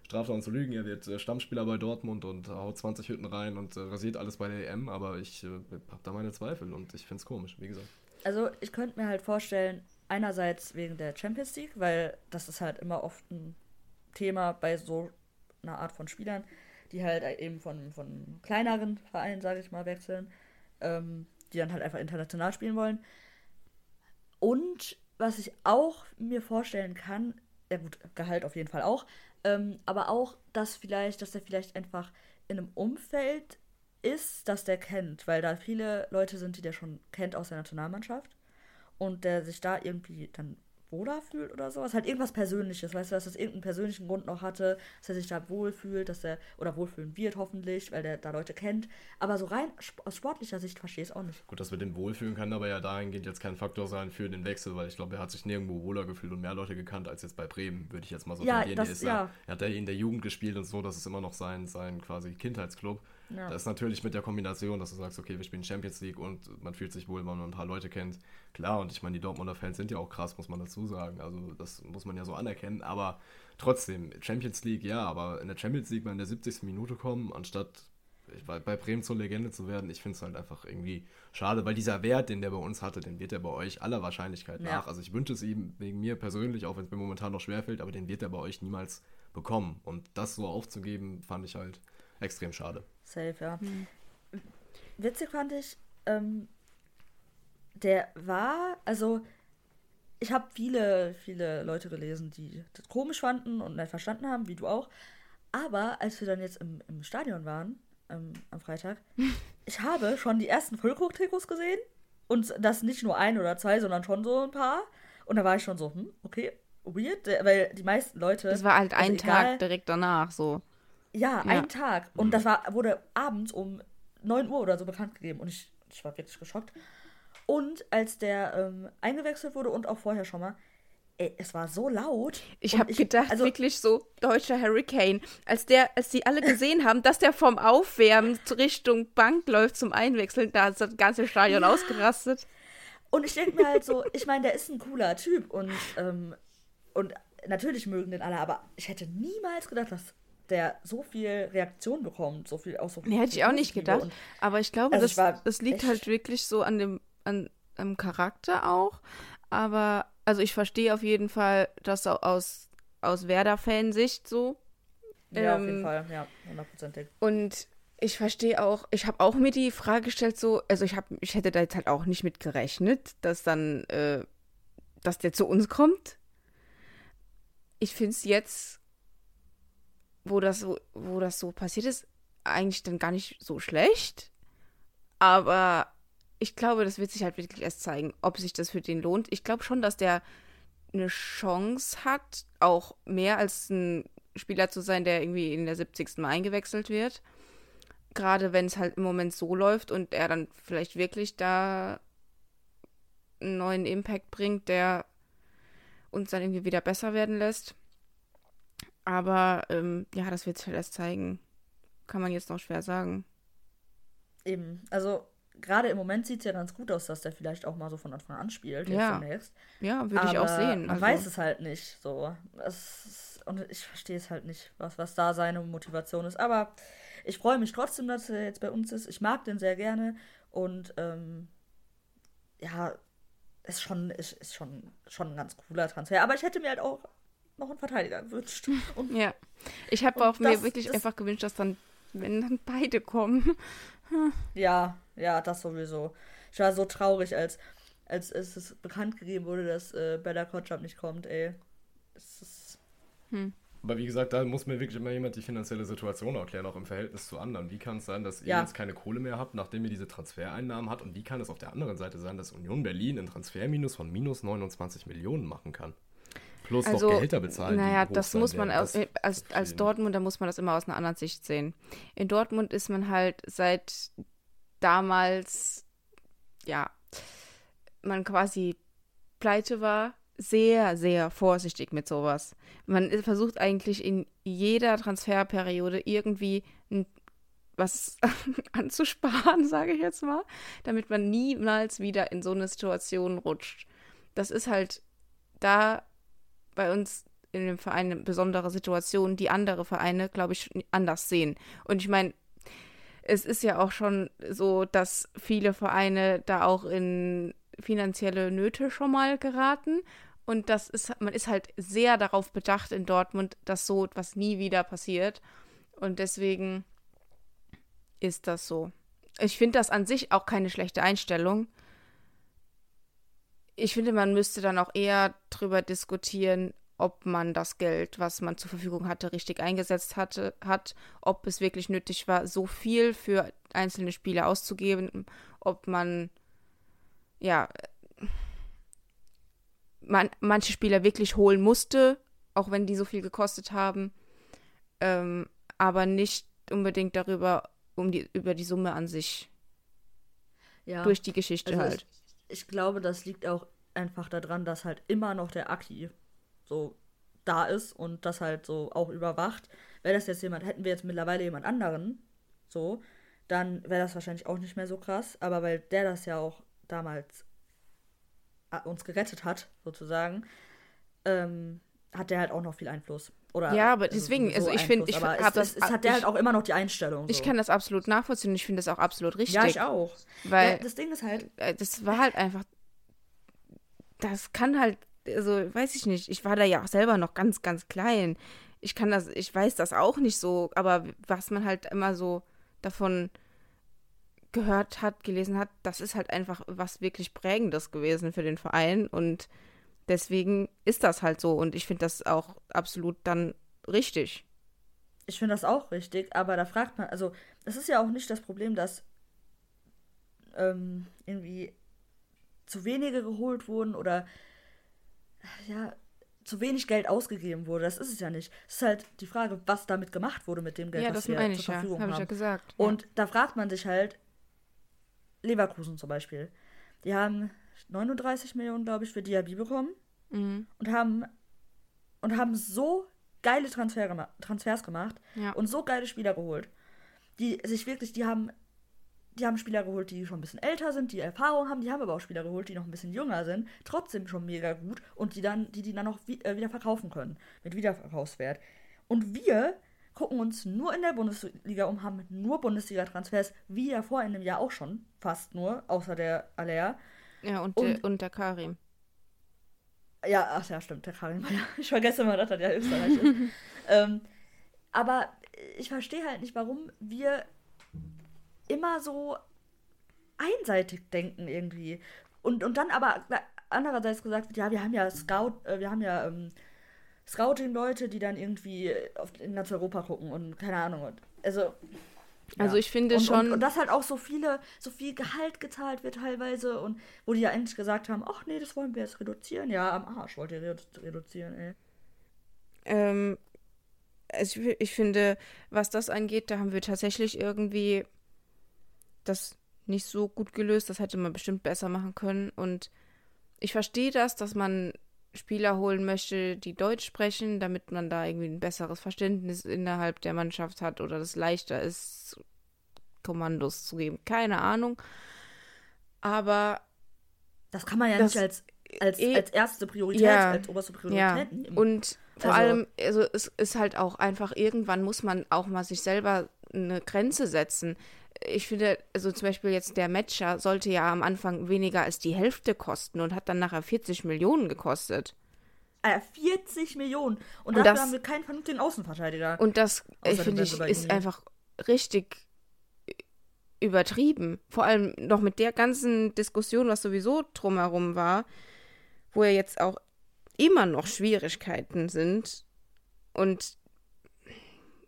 straft uns zu lügen, er wird äh, Stammspieler bei Dortmund und haut 20 Hütten rein und äh, rasiert alles bei der EM, aber ich äh, habe da meine Zweifel und ich finde es komisch, wie gesagt. Also ich könnte mir halt vorstellen, einerseits wegen der Champions League, weil das ist halt immer oft ein Thema bei so einer Art von Spielern, die halt eben von, von kleineren Vereinen, sage ich mal, wechseln, ähm, die dann halt einfach international spielen wollen. Und was ich auch mir vorstellen kann, ja gut, Gehalt auf jeden Fall auch, ähm, aber auch, dass vielleicht, dass er vielleicht einfach in einem Umfeld ist, das der kennt, weil da viele Leute sind, die der schon kennt aus der Nationalmannschaft und der sich da irgendwie dann wohler fühlt oder sowas. Halt irgendwas Persönliches, weißt du, dass das irgendeinen persönlichen Grund noch hatte, dass er sich da wohlfühlt, dass er, oder wohlfühlen wird hoffentlich, weil der da Leute kennt. Aber so rein aus sportlicher Sicht verstehe ich es auch nicht. Gut, dass wir den wohlfühlen kann aber ja dahingehend jetzt kein Faktor sein für den Wechsel, weil ich glaube, er hat sich nirgendwo wohler gefühlt und mehr Leute gekannt als jetzt bei Bremen, würde ich jetzt mal so ja, das, ist, ja. Er hat ja in der Jugend gespielt und so, das ist immer noch sein, sein quasi Kindheitsclub. Ja. Das ist natürlich mit der Kombination, dass du sagst, okay, wir spielen Champions League und man fühlt sich wohl, wenn man ein paar Leute kennt. Klar, und ich meine, die Dortmunder Fans sind ja auch krass, muss man dazu sagen. Also das muss man ja so anerkennen. Aber trotzdem, Champions League, ja, aber in der Champions League mal in der 70. Minute kommen, anstatt bei, bei Bremen zur Legende zu werden, ich finde es halt einfach irgendwie schade, weil dieser Wert, den der bei uns hatte, den wird er bei euch aller Wahrscheinlichkeit ja. nach. Also ich wünsche es ihm wegen mir persönlich, auch wenn es mir momentan noch schwerfällt, aber den wird er bei euch niemals bekommen. Und das so aufzugeben, fand ich halt extrem schade. Safe, ja. Mhm. Witzig fand ich, ähm, der war, also ich habe viele, viele Leute gelesen, die das komisch fanden und nicht verstanden haben, wie du auch. Aber als wir dann jetzt im, im Stadion waren, ähm, am Freitag, *laughs* ich habe schon die ersten Füllkrug-Trikots gesehen. Und das nicht nur ein oder zwei, sondern schon so ein paar. Und da war ich schon so, hm, okay, weird, weil die meisten Leute. Es war halt ein also Tag direkt danach so. Ja, ja. ein Tag. Und mhm. das war, wurde abends um 9 Uhr oder so bekannt gegeben. Und ich, ich war wirklich geschockt. Und als der ähm, eingewechselt wurde und auch vorher schon mal, ey, es war so laut. Ich habe gedacht, also, wirklich so deutscher Hurricane. Als der, als die alle gesehen haben, dass der vom Aufwärmen Richtung Bank läuft zum Einwechseln, da ist das ganze Stadion ja. ausgerastet. Und ich denke mir halt so, ich meine, der ist ein cooler Typ und, ähm, und natürlich mögen den alle, aber ich hätte niemals gedacht, dass der so viel Reaktion bekommt, so viel auch so. Nee, hätte ich auch nicht gedacht. Und, aber ich glaube, also das, ich das liegt halt wirklich so an dem an, am Charakter auch. Aber also ich verstehe auf jeden Fall das aus aus Werder-Fansicht so. Ja, ähm, auf jeden ähm, Fall, ja, hundertprozentig. Und ich verstehe auch, ich habe auch mir die Frage gestellt, so, also ich habe, ich hätte da jetzt halt auch nicht mit gerechnet, dass dann, äh, dass der zu uns kommt. Ich finde es jetzt wo das so, wo das so passiert ist, eigentlich dann gar nicht so schlecht. Aber ich glaube, das wird sich halt wirklich erst zeigen, ob sich das für den lohnt. Ich glaube schon, dass der eine Chance hat, auch mehr als ein Spieler zu sein, der irgendwie in der 70. Mal eingewechselt wird. Gerade wenn es halt im Moment so läuft und er dann vielleicht wirklich da einen neuen Impact bringt, der uns dann irgendwie wieder besser werden lässt. Aber ähm, ja, das wird sich halt erst zeigen. Kann man jetzt noch schwer sagen. Eben. Also gerade im Moment sieht es ja ganz gut aus, dass der vielleicht auch mal so von Anfang an spielt. Ja, ja würde ich auch sehen. Man also. weiß es halt nicht. So. Ist, und ich verstehe es halt nicht, was, was da seine Motivation ist. Aber ich freue mich trotzdem, dass er jetzt bei uns ist. Ich mag den sehr gerne. Und ähm, ja, ist schon, ist, ist schon, schon ein ganz cooler Transfer. Aber ich hätte mir halt auch noch einen Verteidiger gewünscht. Und, *laughs* ja, ich habe auch mir wirklich einfach gewünscht, dass dann, wenn dann beide kommen. *laughs* ja, ja, das sowieso. Ich war so traurig, als, als es bekannt gegeben wurde, dass äh, Bella Kotschap nicht kommt, ey. Das ist. Hm. Aber wie gesagt, da muss mir wirklich immer jemand die finanzielle Situation erklären, auch im Verhältnis zu anderen. Wie kann es sein, dass ihr ja. jetzt keine Kohle mehr habt, nachdem ihr diese Transfereinnahmen habt? Und wie kann es auf der anderen Seite sein, dass Union Berlin ein Transferminus von minus 29 Millionen machen kann? Plus also, noch Gehälter bezahlen. Naja, das muss man aus, als, als Dortmunder muss man das immer aus einer anderen Sicht sehen. In Dortmund ist man halt seit damals, ja, man quasi pleite war, sehr, sehr vorsichtig mit sowas. Man versucht eigentlich in jeder Transferperiode irgendwie was *laughs* anzusparen, *laughs* sage ich jetzt mal, damit man niemals wieder in so eine Situation rutscht. Das ist halt da bei uns in dem Verein eine besondere Situation, die andere Vereine, glaube ich, anders sehen. Und ich meine, es ist ja auch schon so, dass viele Vereine da auch in finanzielle Nöte schon mal geraten. Und das ist, man ist halt sehr darauf bedacht in Dortmund, dass so etwas nie wieder passiert. Und deswegen ist das so. Ich finde das an sich auch keine schlechte Einstellung. Ich finde, man müsste dann auch eher drüber diskutieren, ob man das Geld, was man zur Verfügung hatte, richtig eingesetzt hatte, hat, ob es wirklich nötig war, so viel für einzelne Spiele auszugeben, ob man ja man, manche Spieler wirklich holen musste, auch wenn die so viel gekostet haben, ähm, aber nicht unbedingt darüber, um die, über die Summe an sich. Ja. Durch die Geschichte also halt. Ich, ich, glaube, das liegt auch einfach daran, dass halt immer noch der Aki so da ist und das halt so auch überwacht. Wäre das jetzt jemand, hätten wir jetzt mittlerweile jemand anderen, so, dann wäre das wahrscheinlich auch nicht mehr so krass. Aber weil der das ja auch damals äh, uns gerettet hat, sozusagen, ähm, hat der halt auch noch viel Einfluss. Oder ja, aber deswegen, also, so ich finde, ich habe das. Es hat der halt auch immer noch die Einstellung. So. Ich kann das absolut nachvollziehen ich finde das auch absolut richtig. Ja, ich auch. Weil ja, das Ding ist halt. Äh, das war halt einfach. Das kann halt, also weiß ich nicht. Ich war da ja auch selber noch ganz, ganz klein. Ich kann das, ich weiß das auch nicht so, aber was man halt immer so davon gehört hat, gelesen hat, das ist halt einfach was wirklich Prägendes gewesen für den Verein und deswegen ist das halt so und ich finde das auch absolut dann richtig. Ich finde das auch richtig, aber da fragt man, also es ist ja auch nicht das Problem, dass ähm, irgendwie zu wenige geholt wurden oder ja, zu wenig Geld ausgegeben wurde. Das ist es ja nicht. Es ist halt die Frage, was damit gemacht wurde mit dem Geld, ja, was wir ich, zur Verfügung ja. Hab haben. Ich ja gesagt. Und ja. da fragt man sich halt, Leverkusen zum Beispiel. Die haben 39 Millionen, glaube ich, für Diaby bekommen mhm. und haben und haben so geile Transfer, Transfers gemacht ja. und so geile Spieler geholt. Die sich wirklich, die haben, die haben Spieler geholt, die schon ein bisschen älter sind, die Erfahrung haben, die haben aber auch Spieler geholt, die noch ein bisschen jünger sind, trotzdem schon mega gut und die dann, die, die dann noch wie, äh, wieder verkaufen können, mit Wiederverkaufswert. Und wir gucken uns nur in der Bundesliga um, haben nur Bundesliga-Transfers, wie ja vor einem Jahr auch schon, fast nur, außer der Alea. Ja, und, und, der, und der Karim. Ja, ach ja, stimmt, der Karim. *laughs* Ich vergesse immer, dass er der Österreich ist. *laughs* ähm, aber ich verstehe halt nicht, warum wir immer so einseitig denken irgendwie. Und, und dann aber andererseits gesagt wird, ja, wir haben ja Scout, äh, wir haben ja ähm, Scouting-Leute, die dann irgendwie auf, in ganz Europa gucken und keine Ahnung. Also. Also ich finde und, schon. Und, und dass halt auch so viele, so viel Gehalt gezahlt wird teilweise und wo die ja endlich gesagt haben, ach nee, das wollen wir jetzt reduzieren. Ja, am Arsch wollt ihr reduzieren, ey. Ähm, also ich, ich finde, was das angeht, da haben wir tatsächlich irgendwie das nicht so gut gelöst. Das hätte man bestimmt besser machen können. Und ich verstehe das, dass man Spieler holen möchte, die Deutsch sprechen, damit man da irgendwie ein besseres Verständnis innerhalb der Mannschaft hat oder das leichter ist, Kommandos zu geben. Keine Ahnung. Aber. Das kann man ja nicht als, als, e als erste Priorität, ja, als oberste Priorität ja. nehmen. Und vor also, allem, also es ist halt auch einfach, irgendwann muss man auch mal sich selber eine Grenze setzen ich finde, also zum Beispiel jetzt der Matcher sollte ja am Anfang weniger als die Hälfte kosten und hat dann nachher 40 Millionen gekostet. Äh, 40 Millionen. Und, und dafür das, haben wir keinen vernünftigen Außenverteidiger. Und das, finde ich, ist einfach richtig übertrieben. Vor allem noch mit der ganzen Diskussion, was sowieso drumherum war, wo ja jetzt auch immer noch Schwierigkeiten sind. Und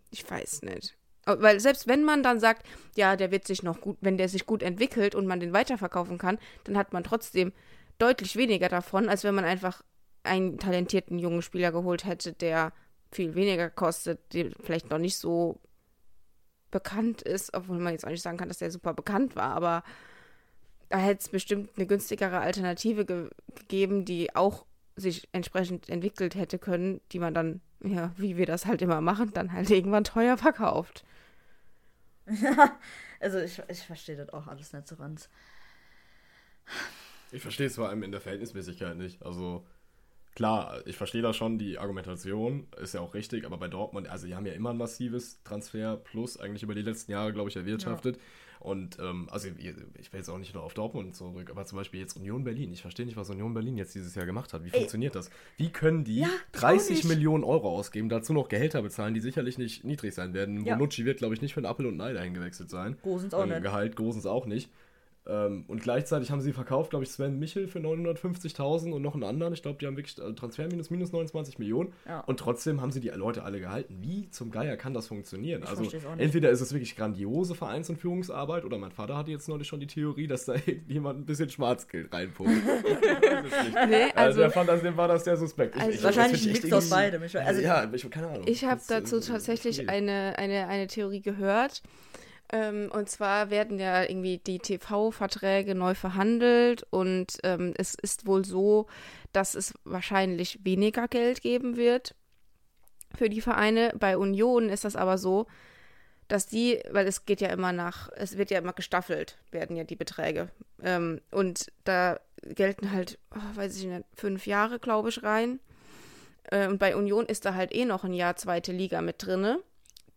ich weiß nicht. Weil selbst wenn man dann sagt, ja, der wird sich noch gut, wenn der sich gut entwickelt und man den weiterverkaufen kann, dann hat man trotzdem deutlich weniger davon, als wenn man einfach einen talentierten jungen Spieler geholt hätte, der viel weniger kostet, der vielleicht noch nicht so bekannt ist, obwohl man jetzt auch nicht sagen kann, dass der super bekannt war, aber da hätte es bestimmt eine günstigere Alternative ge gegeben, die auch sich entsprechend entwickelt hätte können, die man dann, ja, wie wir das halt immer machen, dann halt irgendwann teuer verkauft. Ja, *laughs* also ich, ich verstehe das auch alles nicht so ganz. Ich verstehe es vor allem in der Verhältnismäßigkeit nicht. Also klar, ich verstehe da schon, die Argumentation ist ja auch richtig, aber bei Dortmund, also die haben ja immer ein massives Transfer plus eigentlich über die letzten Jahre, glaube ich, erwirtschaftet. Ja. Und ähm, also ich will jetzt auch nicht nur auf Dortmund zurück, aber zum Beispiel jetzt Union Berlin. Ich verstehe nicht, was Union Berlin jetzt dieses Jahr gemacht hat. Wie Ey. funktioniert das? Wie können die ja, 30 Millionen Euro ausgeben, dazu noch Gehälter bezahlen, die sicherlich nicht niedrig sein werden? Ja. Bonucci wird, glaube ich, nicht für einen Appel und Ei dahin gewechselt sein. Gosens auch äh, nicht. Gehalt, Gosens auch nicht. Ähm, und gleichzeitig haben sie verkauft, glaube ich, Sven Michel für 950.000 und noch einen anderen. Ich glaube, die haben wirklich äh, Transfer minus, minus 29 Millionen. Ja. Und trotzdem haben sie die Leute alle gehalten. Wie zum Geier kann das funktionieren? Ich also, entweder ist es wirklich grandiose Vereins- und Führungsarbeit oder mein Vater hatte jetzt neulich schon die Theorie, dass da *laughs* jemand ein bisschen Schwarzgeld reinpumpt. *laughs* nee, also, also, der fand das, dem war das der Suspekt. Also ich, wahrscheinlich ein Mix aus beidem. Also, ja, ich, keine Ahnung. Ich habe dazu tatsächlich eine, eine, eine Theorie gehört. Ähm, und zwar werden ja irgendwie die TV-Verträge neu verhandelt und ähm, es ist wohl so, dass es wahrscheinlich weniger Geld geben wird für die Vereine. Bei Union ist das aber so, dass die, weil es geht ja immer nach, es wird ja immer gestaffelt, werden ja die Beträge. Ähm, und da gelten halt, oh, weiß ich nicht, fünf Jahre, glaube ich, rein. Äh, und bei Union ist da halt eh noch ein Jahr zweite Liga mit drinne.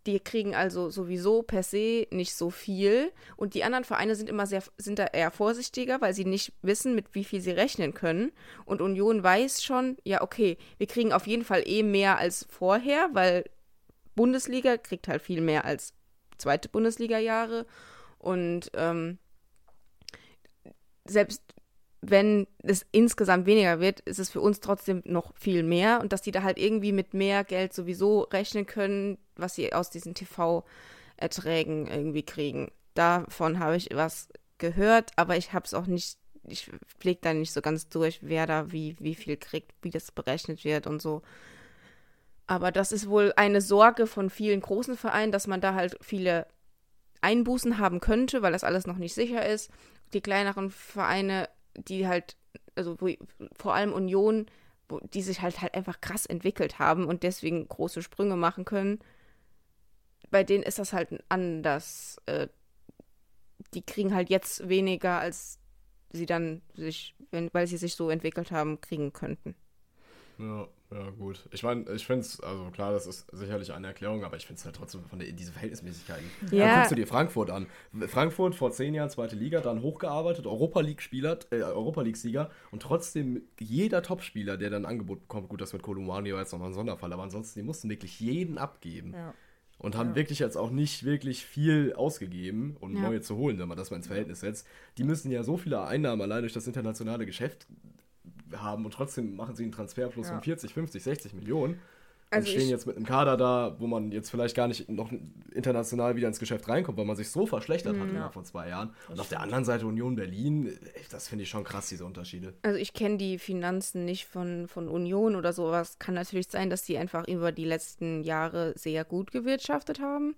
Die kriegen also sowieso per se nicht so viel. Und die anderen Vereine sind immer sehr, sind da eher vorsichtiger, weil sie nicht wissen, mit wie viel sie rechnen können. Und Union weiß schon, ja, okay, wir kriegen auf jeden Fall eh mehr als vorher, weil Bundesliga kriegt halt viel mehr als zweite Bundesliga-Jahre. Und ähm, selbst wenn es insgesamt weniger wird, ist es für uns trotzdem noch viel mehr und dass die da halt irgendwie mit mehr Geld sowieso rechnen können, was sie aus diesen TV-Erträgen irgendwie kriegen. Davon habe ich was gehört, aber ich habe es auch nicht, ich pflege da nicht so ganz durch, wer da wie, wie viel kriegt, wie das berechnet wird und so. Aber das ist wohl eine Sorge von vielen großen Vereinen, dass man da halt viele Einbußen haben könnte, weil das alles noch nicht sicher ist. Die kleineren Vereine die halt, also wo, vor allem Union, wo, die sich halt halt einfach krass entwickelt haben und deswegen große Sprünge machen können. Bei denen ist das halt anders. Äh, die kriegen halt jetzt weniger, als sie dann sich, wenn, weil sie sich so entwickelt haben, kriegen könnten. Ja. Ja, gut. Ich meine, ich finde es, also klar, das ist sicherlich eine Erklärung, aber ich finde es halt trotzdem von der, diese Verhältnismäßigkeiten. Ja. Dann guckst du dir Frankfurt an. Frankfurt vor zehn Jahren zweite Liga, dann hochgearbeitet, Europa League-Spieler, äh, Europa League-Sieger und trotzdem jeder Topspieler, der dann ein Angebot bekommt, gut, das mit Kolumani war jetzt nochmal ein Sonderfall, aber ansonsten, die mussten wirklich jeden abgeben. Ja. Und haben ja. wirklich jetzt auch nicht wirklich viel ausgegeben, um ja. neue zu holen, wenn man das mal ins Verhältnis setzt. Die müssen ja so viele Einnahmen allein durch das internationale Geschäft haben und trotzdem machen sie einen Transferplus ja. von 40, 50, 60 Millionen. Also und stehen jetzt mit einem Kader da, wo man jetzt vielleicht gar nicht noch international wieder ins Geschäft reinkommt, weil man sich so verschlechtert hat mhm. innerhalb von zwei Jahren. und auf der anderen Seite Union Berlin, das finde ich schon krass, diese Unterschiede. Also ich kenne die Finanzen nicht von, von Union oder sowas. Kann natürlich sein, dass die einfach über die letzten Jahre sehr gut gewirtschaftet haben.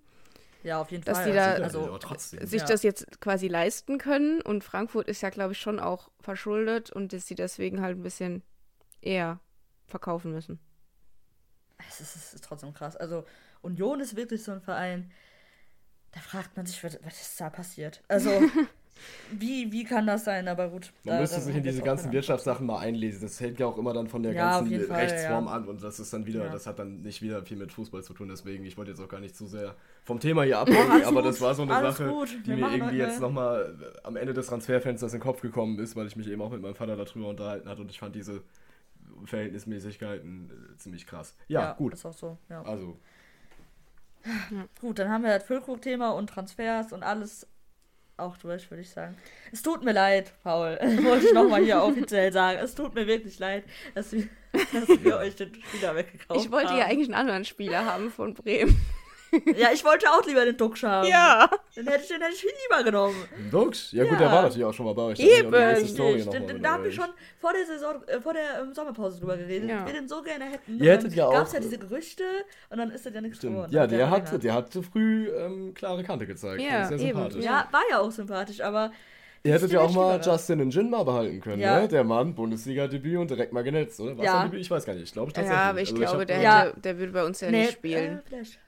Ja, auf jeden dass Fall. Dass die da also, sich ja. das jetzt quasi leisten können. Und Frankfurt ist ja, glaube ich, schon auch verschuldet und dass sie deswegen halt ein bisschen eher verkaufen müssen. Es ist, es ist trotzdem krass. Also Union ist wirklich so ein Verein, da fragt man sich, was, was ist da passiert? Also *laughs* Wie, wie kann das sein? Aber gut. Man müsste sich in diese ganzen Wirtschaftssachen mal einlesen. Das hängt ja auch immer dann von der ja, ganzen Rechtsform ja. an und das ist dann wieder, ja. das hat dann nicht wieder viel mit Fußball zu tun. Deswegen, ich wollte jetzt auch gar nicht zu sehr vom Thema hier ablenken, aber das war so eine Sache, gut. die Wir mir irgendwie jetzt nochmal am Ende des Transferfensters in den Kopf gekommen ist, weil ich mich eben auch mit meinem Vater darüber unterhalten hat und ich fand diese Verhältnismäßigkeiten äh, ziemlich krass. Ja, gut. Ist auch so. Also. Gut, dann haben wir das Füllkrug-Thema und Transfers und alles auch durch, würde ich sagen. Es tut mir leid, Paul. *laughs* Wollte ich nochmal hier offiziell sagen. Es tut mir wirklich leid, dass wir, *laughs* dass wir euch den Spieler weggekauft haben. Ich wollte haben. ja eigentlich einen anderen Spieler haben von Bremen. *laughs* Ja, ich wollte auch lieber den Duxch haben. Ja. Den hätte ich, den hätte ich viel lieber genommen. Duxch? Ja, gut, Ja. der war natürlich auch schon mal bei euch. Eben. Da hab ich auch die ganze Story Richtig. noch Den- mal den- Da haben wir schon vor der Saison, äh, vor der ähm, Sommerpause drüber geredet. Ja. Wir den so gerne hätten. Ihr hättet ja Gab es auch- ja diese Gerüchte und dann ist das ja nichts Stimmt. geworden. Ja, der, war hat, der hat zu früh ähm, klare Kante gezeigt. Ja, das ist sehr eben. Ja, war ja auch sympathisch, aber. Ihr hättet Ich ja auch mal. Justin in Jin mal behalten können, Ja. ne? Der Mann, Bundesliga-Debüt und direkt mal genetzt, oder? Was Ja. sein Debüt? Ich weiß gar nicht. Ich glaube tatsächlich. Ja, aber ich Also glaube, hab- der, Ja. hätte, der würde bei uns ja nee, nicht spielen. Äh, vielleicht.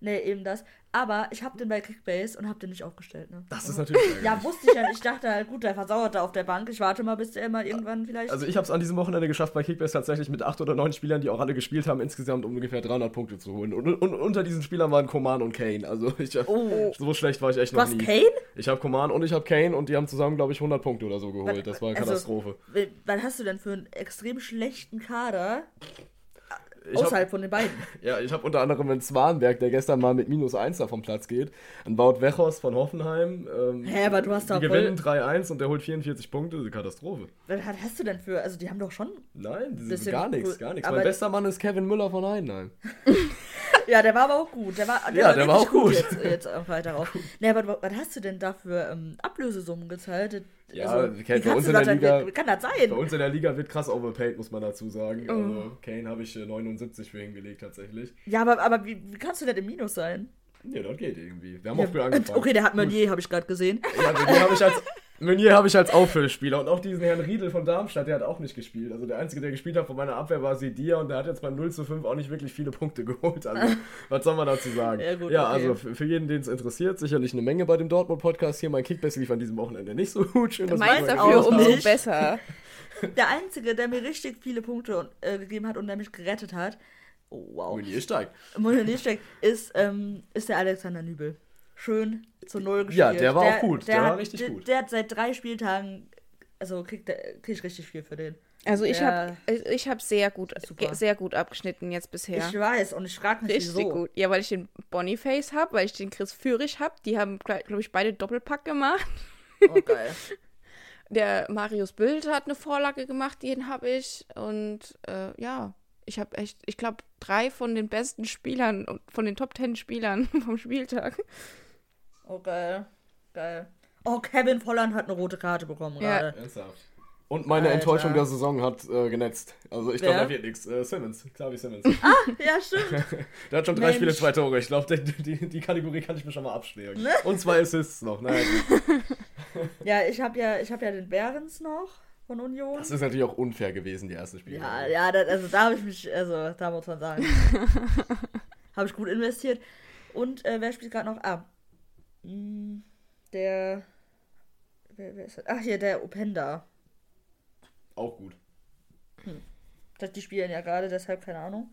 Nee, eben das. Aber ich habe den bei Kickbase und habe den nicht aufgestellt, ne? Das ist natürlich. Ja, wusste ich ja nicht. Ich dachte halt, gut, der versauert da auf der Bank. Ich warte mal, bis der mal irgendwann vielleicht. Also ich habe es an diesem Wochenende geschafft, bei Kickbase tatsächlich mit acht oder neun Spielern, die auch alle gespielt haben, insgesamt um ungefähr 300 Punkte zu holen. Und, und unter diesen Spielern waren Koman und Kane. Also ich Oh. so schlecht war ich echt du noch hast nie. Kane? Ich habe Koman und ich habe Kane und die haben zusammen, glaube ich, 100 Punkte oder so geholt. Was- Das war eine also- Katastrophe. Was hast du denn für einen extrem schlechten Kader Ich hab, außerhalb von den beiden? *laughs* ja, ich habe unter anderem einen Zwanberg, der gestern mal mit minus 1 da vom Platz geht. Ein Wout Wechhorst von Hoffenheim. Ähm, Hä, aber du hast da die gewinnen 3-1 und der holt 44 Punkte. Das ist eine Katastrophe. Was hast du denn für. Also, die haben doch schon. Nein, das ist Bisschen gar nichts, gar nichts. Mein bester Mann ist Kevin Müller von Heidenheim. *laughs* *laughs* Ja, der war aber auch gut. Der war, der Ja, war der war auch gut. Jetzt, jetzt am Freitag auch. Nee, aber was hast du denn da für ähm, Ablösesummen gezahlt? Also, Ja, wie kennt bei uns in der das Liga- kann das Bei sein? uns in der Liga wird krass overpaid, muss man dazu sagen. Also Kane habe ich äh, 79 für hingelegt tatsächlich. Ja, aber, aber wie, wie kannst du denn im Minus sein? Ja, das geht irgendwie. Wir haben auch früh angefangen. *laughs* Okay, der hat Meunier, habe ich gerade gesehen. Ja, Meunier habe ich als *laughs* Meunier habe ich als Auffüllspieler und auch diesen Herrn Riedel von Darmstadt, der hat auch nicht gespielt. Also der einzige, der gespielt hat von meiner Abwehr war Sidia und der hat jetzt beim 0 zu 5 auch nicht wirklich viele Punkte *laughs* geholt. Also *laughs* was soll man dazu sagen? Ja, gut, ja okay. also für, für jeden, den es interessiert, sicherlich eine Menge bei dem Dortmund Podcast hier. Mein Kickbase lief an diesem Wochenende nicht so gut. Schön, dass Meins dafür umso besser. *laughs* Der Einzige, der mir richtig viele Punkte äh, gegeben hat und der mich gerettet hat, oh, wow, Meunier steigt. Meunier steckt, ist, ähm, ist der Alexander Nübel. Schön zu Null gespielt. Ja, der war auch gut. Der war hat, richtig der, gut. Der hat seit drei Spieltagen, also kriegt der, krieg ich richtig viel für den. Also ich habe ich hab sehr gut Super. sehr gut abgeschnitten jetzt bisher. Ich weiß und ich frage mich, Richtig wieso. gut. Ja, weil ich den Boniface habe, weil ich den Chris Führig habe. Die haben, glaube ich, beide Doppelpack gemacht. Oh, geil. *laughs* Der Marius Bild hat eine Vorlage gemacht, den habe ich. Und äh, ja, ich habe echt, ich glaube, drei von den besten Spielern, und von den Top Ten Spielern *laughs* vom Spieltag. Oh, geil. Geil. Oh, Kevin Volland hat eine rote Karte bekommen Ja. gerade. Ernsthaft. Und meine Alter. Enttäuschung der Saison hat äh, genetzt. Also ich glaube, da wird nichts. Äh, Simmons, Clavi Simmons. *laughs* Ja, stimmt. *laughs* Der hat schon drei Mensch. Spiele, zwei Tore. Ich glaube, die, die, die Kategorie kann ich mir schon mal abschlägen. Ne? Und zwei Assists noch. Naja, *laughs* gut. ja, ich habe ja, ich hab ja den Behrens noch von Union. das ist natürlich auch unfair gewesen, die erste Spiele. Ja, ja, das, also da habe ich mich, also da muss man sagen, habe ich gut investiert. Und äh, wer spielt gerade noch? Ah, der, wer, wer ist das? Ach hier, der Openda. Auch gut. Das, die spielen ja gerade, deshalb keine Ahnung.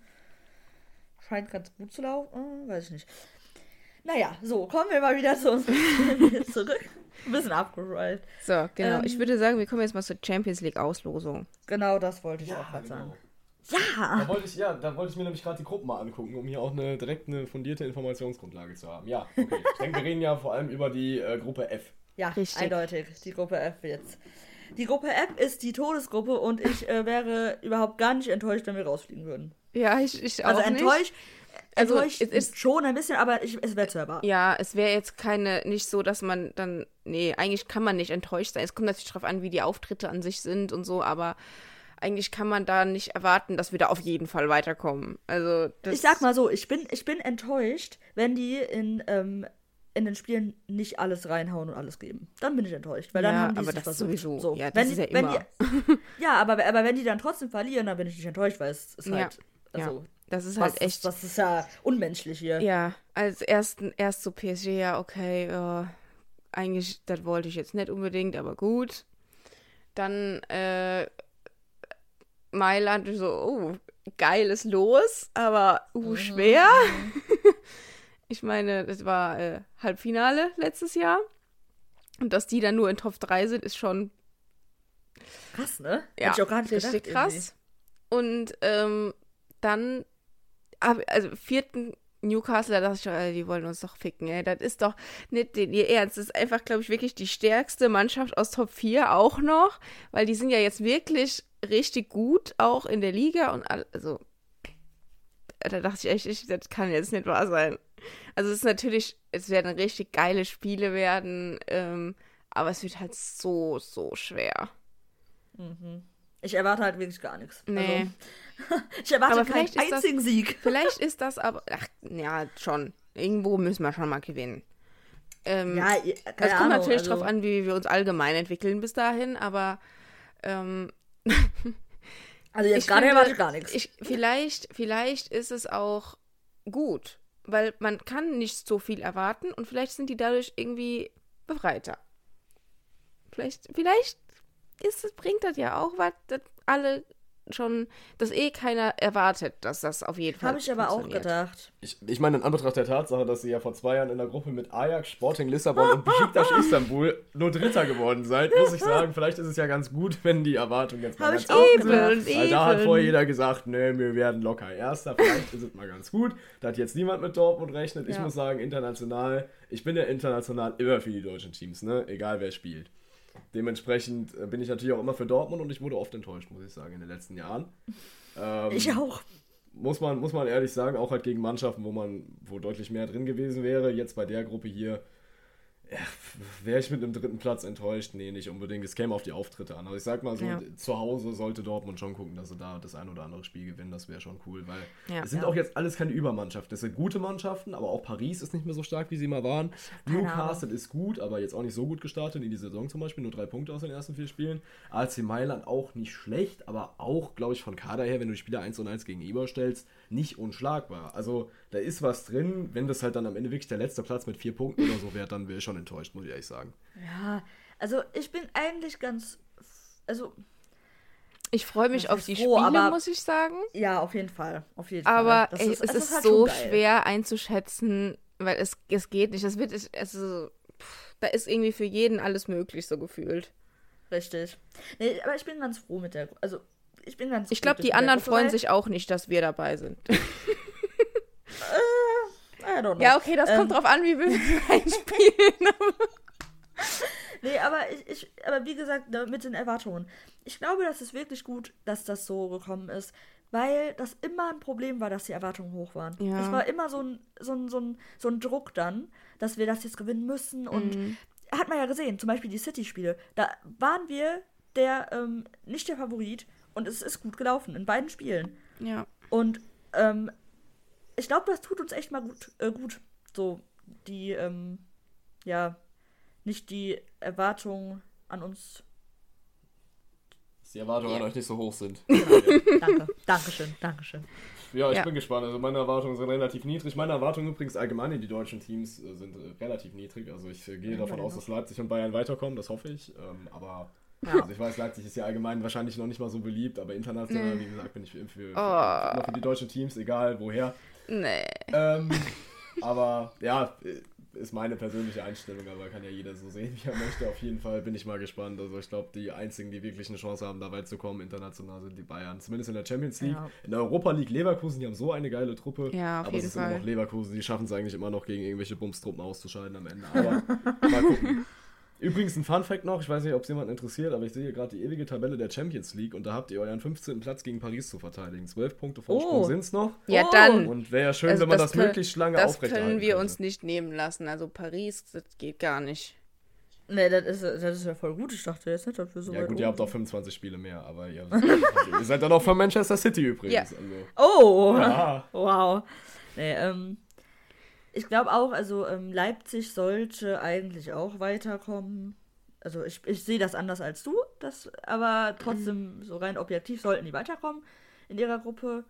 Scheint ganz gut zu laufen, äh, weiß ich nicht. Naja, so, kommen wir mal wieder zu uns *laughs* zurück. Ein bisschen abgereift. So, genau. Ähm. ich würde sagen, wir kommen jetzt mal zur Champions League Auslosung. Genau das wollte ich auch gerade sagen. Da Ja! wollte ich, ja, da wollte ich mir nämlich gerade die Gruppen mal angucken, um hier auch eine direkt eine fundierte Informationsgrundlage zu haben. Ja, okay. Ich denke, wir reden ja vor allem über die äh, Gruppe F. Ja, Richtig. eindeutig. Die Gruppe F jetzt. Die Gruppe F ist die Todesgruppe und ich äh, wäre überhaupt gar nicht enttäuscht, wenn wir rausfliegen würden. Ja, ich, ich auch Also nicht. enttäuscht, Also, enttäuscht es ist- schon ein bisschen, aber ich, es wäre erwarten. Ja, es wäre jetzt keine, nicht so, dass man dann, nee, eigentlich kann man nicht enttäuscht sein. Es kommt natürlich darauf an, wie die Auftritte an sich sind und so, aber eigentlich kann man da nicht erwarten, dass wir da auf jeden Fall weiterkommen. Also, das, Ich sag mal so, ich bin, ich bin enttäuscht, wenn die in, ähm, in den Spielen nicht alles reinhauen und alles geben. Dann bin ich enttäuscht, weil dann Ja, haben die aber das versucht. sowieso. So. Ja, das wenn ist die, ja immer. Die, *laughs* ja, aber, aber wenn die dann trotzdem verlieren, dann bin ich nicht enttäuscht, weil es ist Ja, halt, also, ja, das ist was halt echt. Ist, das ist ja unmenschlich hier. Ja, als ersten, erst so PSG, ja, okay, äh, eigentlich, das wollte ich jetzt nicht unbedingt, aber gut. Dann, äh, Mailand, so, oh, geiles Los, aber, uh, schwer. *laughs* ich meine, das war äh, Halbfinale letztes Jahr. Und dass die dann nur in Top 3 sind, ist schon Krass, ne? ja, Hätte ich auch gar nicht richtig gedacht, krass. Und ähm, dann, also vierten Newcastle, da dachte ich, äh, die wollen uns doch ficken, ey. Das ist doch nicht ihr Ernst. Das ist einfach, glaube ich, wirklich die stärkste Mannschaft aus Top 4 auch noch, weil die sind ja jetzt wirklich richtig gut, auch in der Liga und also da dachte ich echt, das kann jetzt nicht wahr sein. Also es ist natürlich, es werden richtig geile Spiele werden, ähm, aber es wird halt so, so schwer. Mhm. Ich erwarte halt wirklich gar nichts. Nee. Also, *laughs* ich erwarte aber keinen einzigen das, Sieg. *laughs* Vielleicht ist das aber, ach, ja, schon. Irgendwo müssen wir schon mal gewinnen. Ähm, ja, es kommt Ahnung, natürlich also... drauf an, wie wir uns allgemein entwickeln bis dahin, aber ähm, *laughs* also jetzt gerade erwarte ich gar nichts. Ich, vielleicht, vielleicht ist es auch gut, weil man kann nicht so viel erwarten und vielleicht sind die dadurch irgendwie befreiter. Vielleicht, vielleicht ist, bringt das ja auch was, dass alle schon, dass eh keiner erwartet, dass das auf jeden Fall Habe ich aber auch gedacht. Ich, ich meine, in Anbetracht der Tatsache, dass ihr ja vor zwei Jahren in der Gruppe mit Ajax, Sporting Lissabon und Besiktas *laughs* Istanbul nur Dritter geworden seid, muss ich sagen, vielleicht ist es ja ganz gut, wenn die Erwartungen jetzt mal ganz auch sind. Weil da hat vorher jeder gesagt, nee, wir werden locker Erster, vielleicht ist es mal ganz gut. Da hat jetzt niemand mit Dortmund rechnet. Ich ja. muss sagen, international, ich bin ja international immer für die deutschen Teams, ne? Egal wer spielt. Dementsprechend äh, bin ich natürlich auch immer für Dortmund und ich wurde oft enttäuscht, muss ich sagen, in den letzten Jahren. Ähm, ich auch. Muss man, muss man ehrlich sagen, auch halt gegen Mannschaften, wo man, wo deutlich mehr drin gewesen wäre. Jetzt bei der Gruppe hier ja, wäre ich mit einem dritten Platz enttäuscht? Nee, nicht unbedingt. Es käme auf die Auftritte an. Aber ich sag mal so, ja. zu Hause sollte Dortmund schon gucken, dass sie da das ein oder andere Spiel gewinnen. Das wäre schon cool, weil ja, es sind ja. auch jetzt alles keine Übermannschaften. Das sind gute Mannschaften, aber auch Paris ist nicht mehr so stark, wie sie mal waren. Newcastle ist gut, aber jetzt auch nicht so gut gestartet in die Saison zum Beispiel. Nur drei Punkte aus den ersten vier Spielen. AC Mailand auch nicht schlecht, aber auch, glaube ich, von Kader her, wenn du die Spieler 1 und 1 gegen Eber stellst, nicht unschlagbar. Also da ist was drin. Wenn das halt dann am Ende wirklich der letzte Platz mit vier Punkten oder so wäre, dann wäre ich schon enttäuscht, muss ich ehrlich sagen. Ja, also ich bin eigentlich ganz. Also. Ich freue mich auf die froh, Spiele, muss ich sagen. Ja, auf jeden Fall. Auf jeden aber Fall. ey, ist, es ist, ist halt so schwer einzuschätzen, weil es, es geht nicht. Es wird, es, also, pff, da ist irgendwie für jeden alles möglich, so gefühlt. Richtig. Nee, aber ich bin ganz froh mit der. Also, ich bin ganz Ich glaube, die anderen freuen sich auch nicht, dass wir dabei sind. *laughs* äh, ja, okay, das ähm, kommt drauf an, wie wir *laughs* einspielen. *laughs* nee, aber ich, ich, aber wie gesagt, mit den Erwartungen. Ich glaube, das ist wirklich gut, dass das so gekommen ist, weil das immer ein Problem war, dass die Erwartungen hoch waren. Ja. Es war immer so ein, so, ein, so, ein, so ein Druck dann, dass wir das jetzt gewinnen müssen. Und mhm. hat man ja gesehen, zum Beispiel die City-Spiele. Da waren wir der, ähm, nicht der Favorit und es ist gut gelaufen in beiden Spielen. Ja. Und ähm, ich glaube, das tut uns echt mal gut. Äh, gut. So, die, ähm, ja, nicht die Erwartungen an uns. Dass die Erwartungen ja. an euch nicht so hoch sind. *laughs* Genau. Danke. Dankeschön. Dankeschön. Ja, ich ja. bin gespannt. Also meine Erwartungen sind relativ niedrig. Meine Erwartungen übrigens allgemein in die deutschen Teams äh, sind äh, relativ niedrig. Also ich äh, gehe ja, davon aus, dass Leipzig und Bayern weiterkommen, das hoffe ich. Ähm, aber ja. Also ich weiß, Leipzig ist ja allgemein wahrscheinlich noch nicht mal so beliebt, aber international, nee. wie gesagt, bin ich für, für, oh. für, die deutschen Teams, egal woher. Nee. Ähm, *laughs* aber ja, ist meine persönliche Einstellung, aber kann ja jeder so sehen, wie er möchte. Auf jeden Fall bin ich mal gespannt. Also ich glaube, die einzigen, die wirklich eine Chance haben, da weit zu kommen, international sind die Bayern. Zumindest in der Champions League. Ja. In der Europa League Leverkusen, die haben so eine geile Truppe. Ja, auf aber jeden es ist Fall. immer noch Leverkusen, die schaffen es eigentlich immer noch gegen irgendwelche Bumstruppen auszuscheiden am Ende. Aber *laughs* mal gucken. Übrigens ein Fun Fact noch, ich weiß nicht, ob es jemand interessiert, aber ich sehe hier gerade die ewige Tabelle der Champions League und da habt ihr euren 15. Platz gegen Paris zu verteidigen. 12 Punkte Vorsprung oh. sind es noch. Ja, dann. Und wäre ja schön, also wenn man das, das möglichst lange aufrechterhalten Das können wir uns nicht nehmen lassen. Also Paris, das geht gar nicht. Nee, das ist, das ist ja voll gut. Ich dachte jetzt nicht, dass wir so Ja, gut, oben. ihr habt auch 25 Spiele mehr, aber ihr, *laughs* ihr seid dann auch von Manchester City übrigens. Ja. Also. Oh! Ja. *laughs* Wow. Nee, ähm, ich glaube auch, also ähm, Leipzig sollte eigentlich auch weiterkommen. Also ich, ich sehe das anders als du, das, aber trotzdem, mhm. so rein objektiv sollten die weiterkommen in ihrer Gruppe.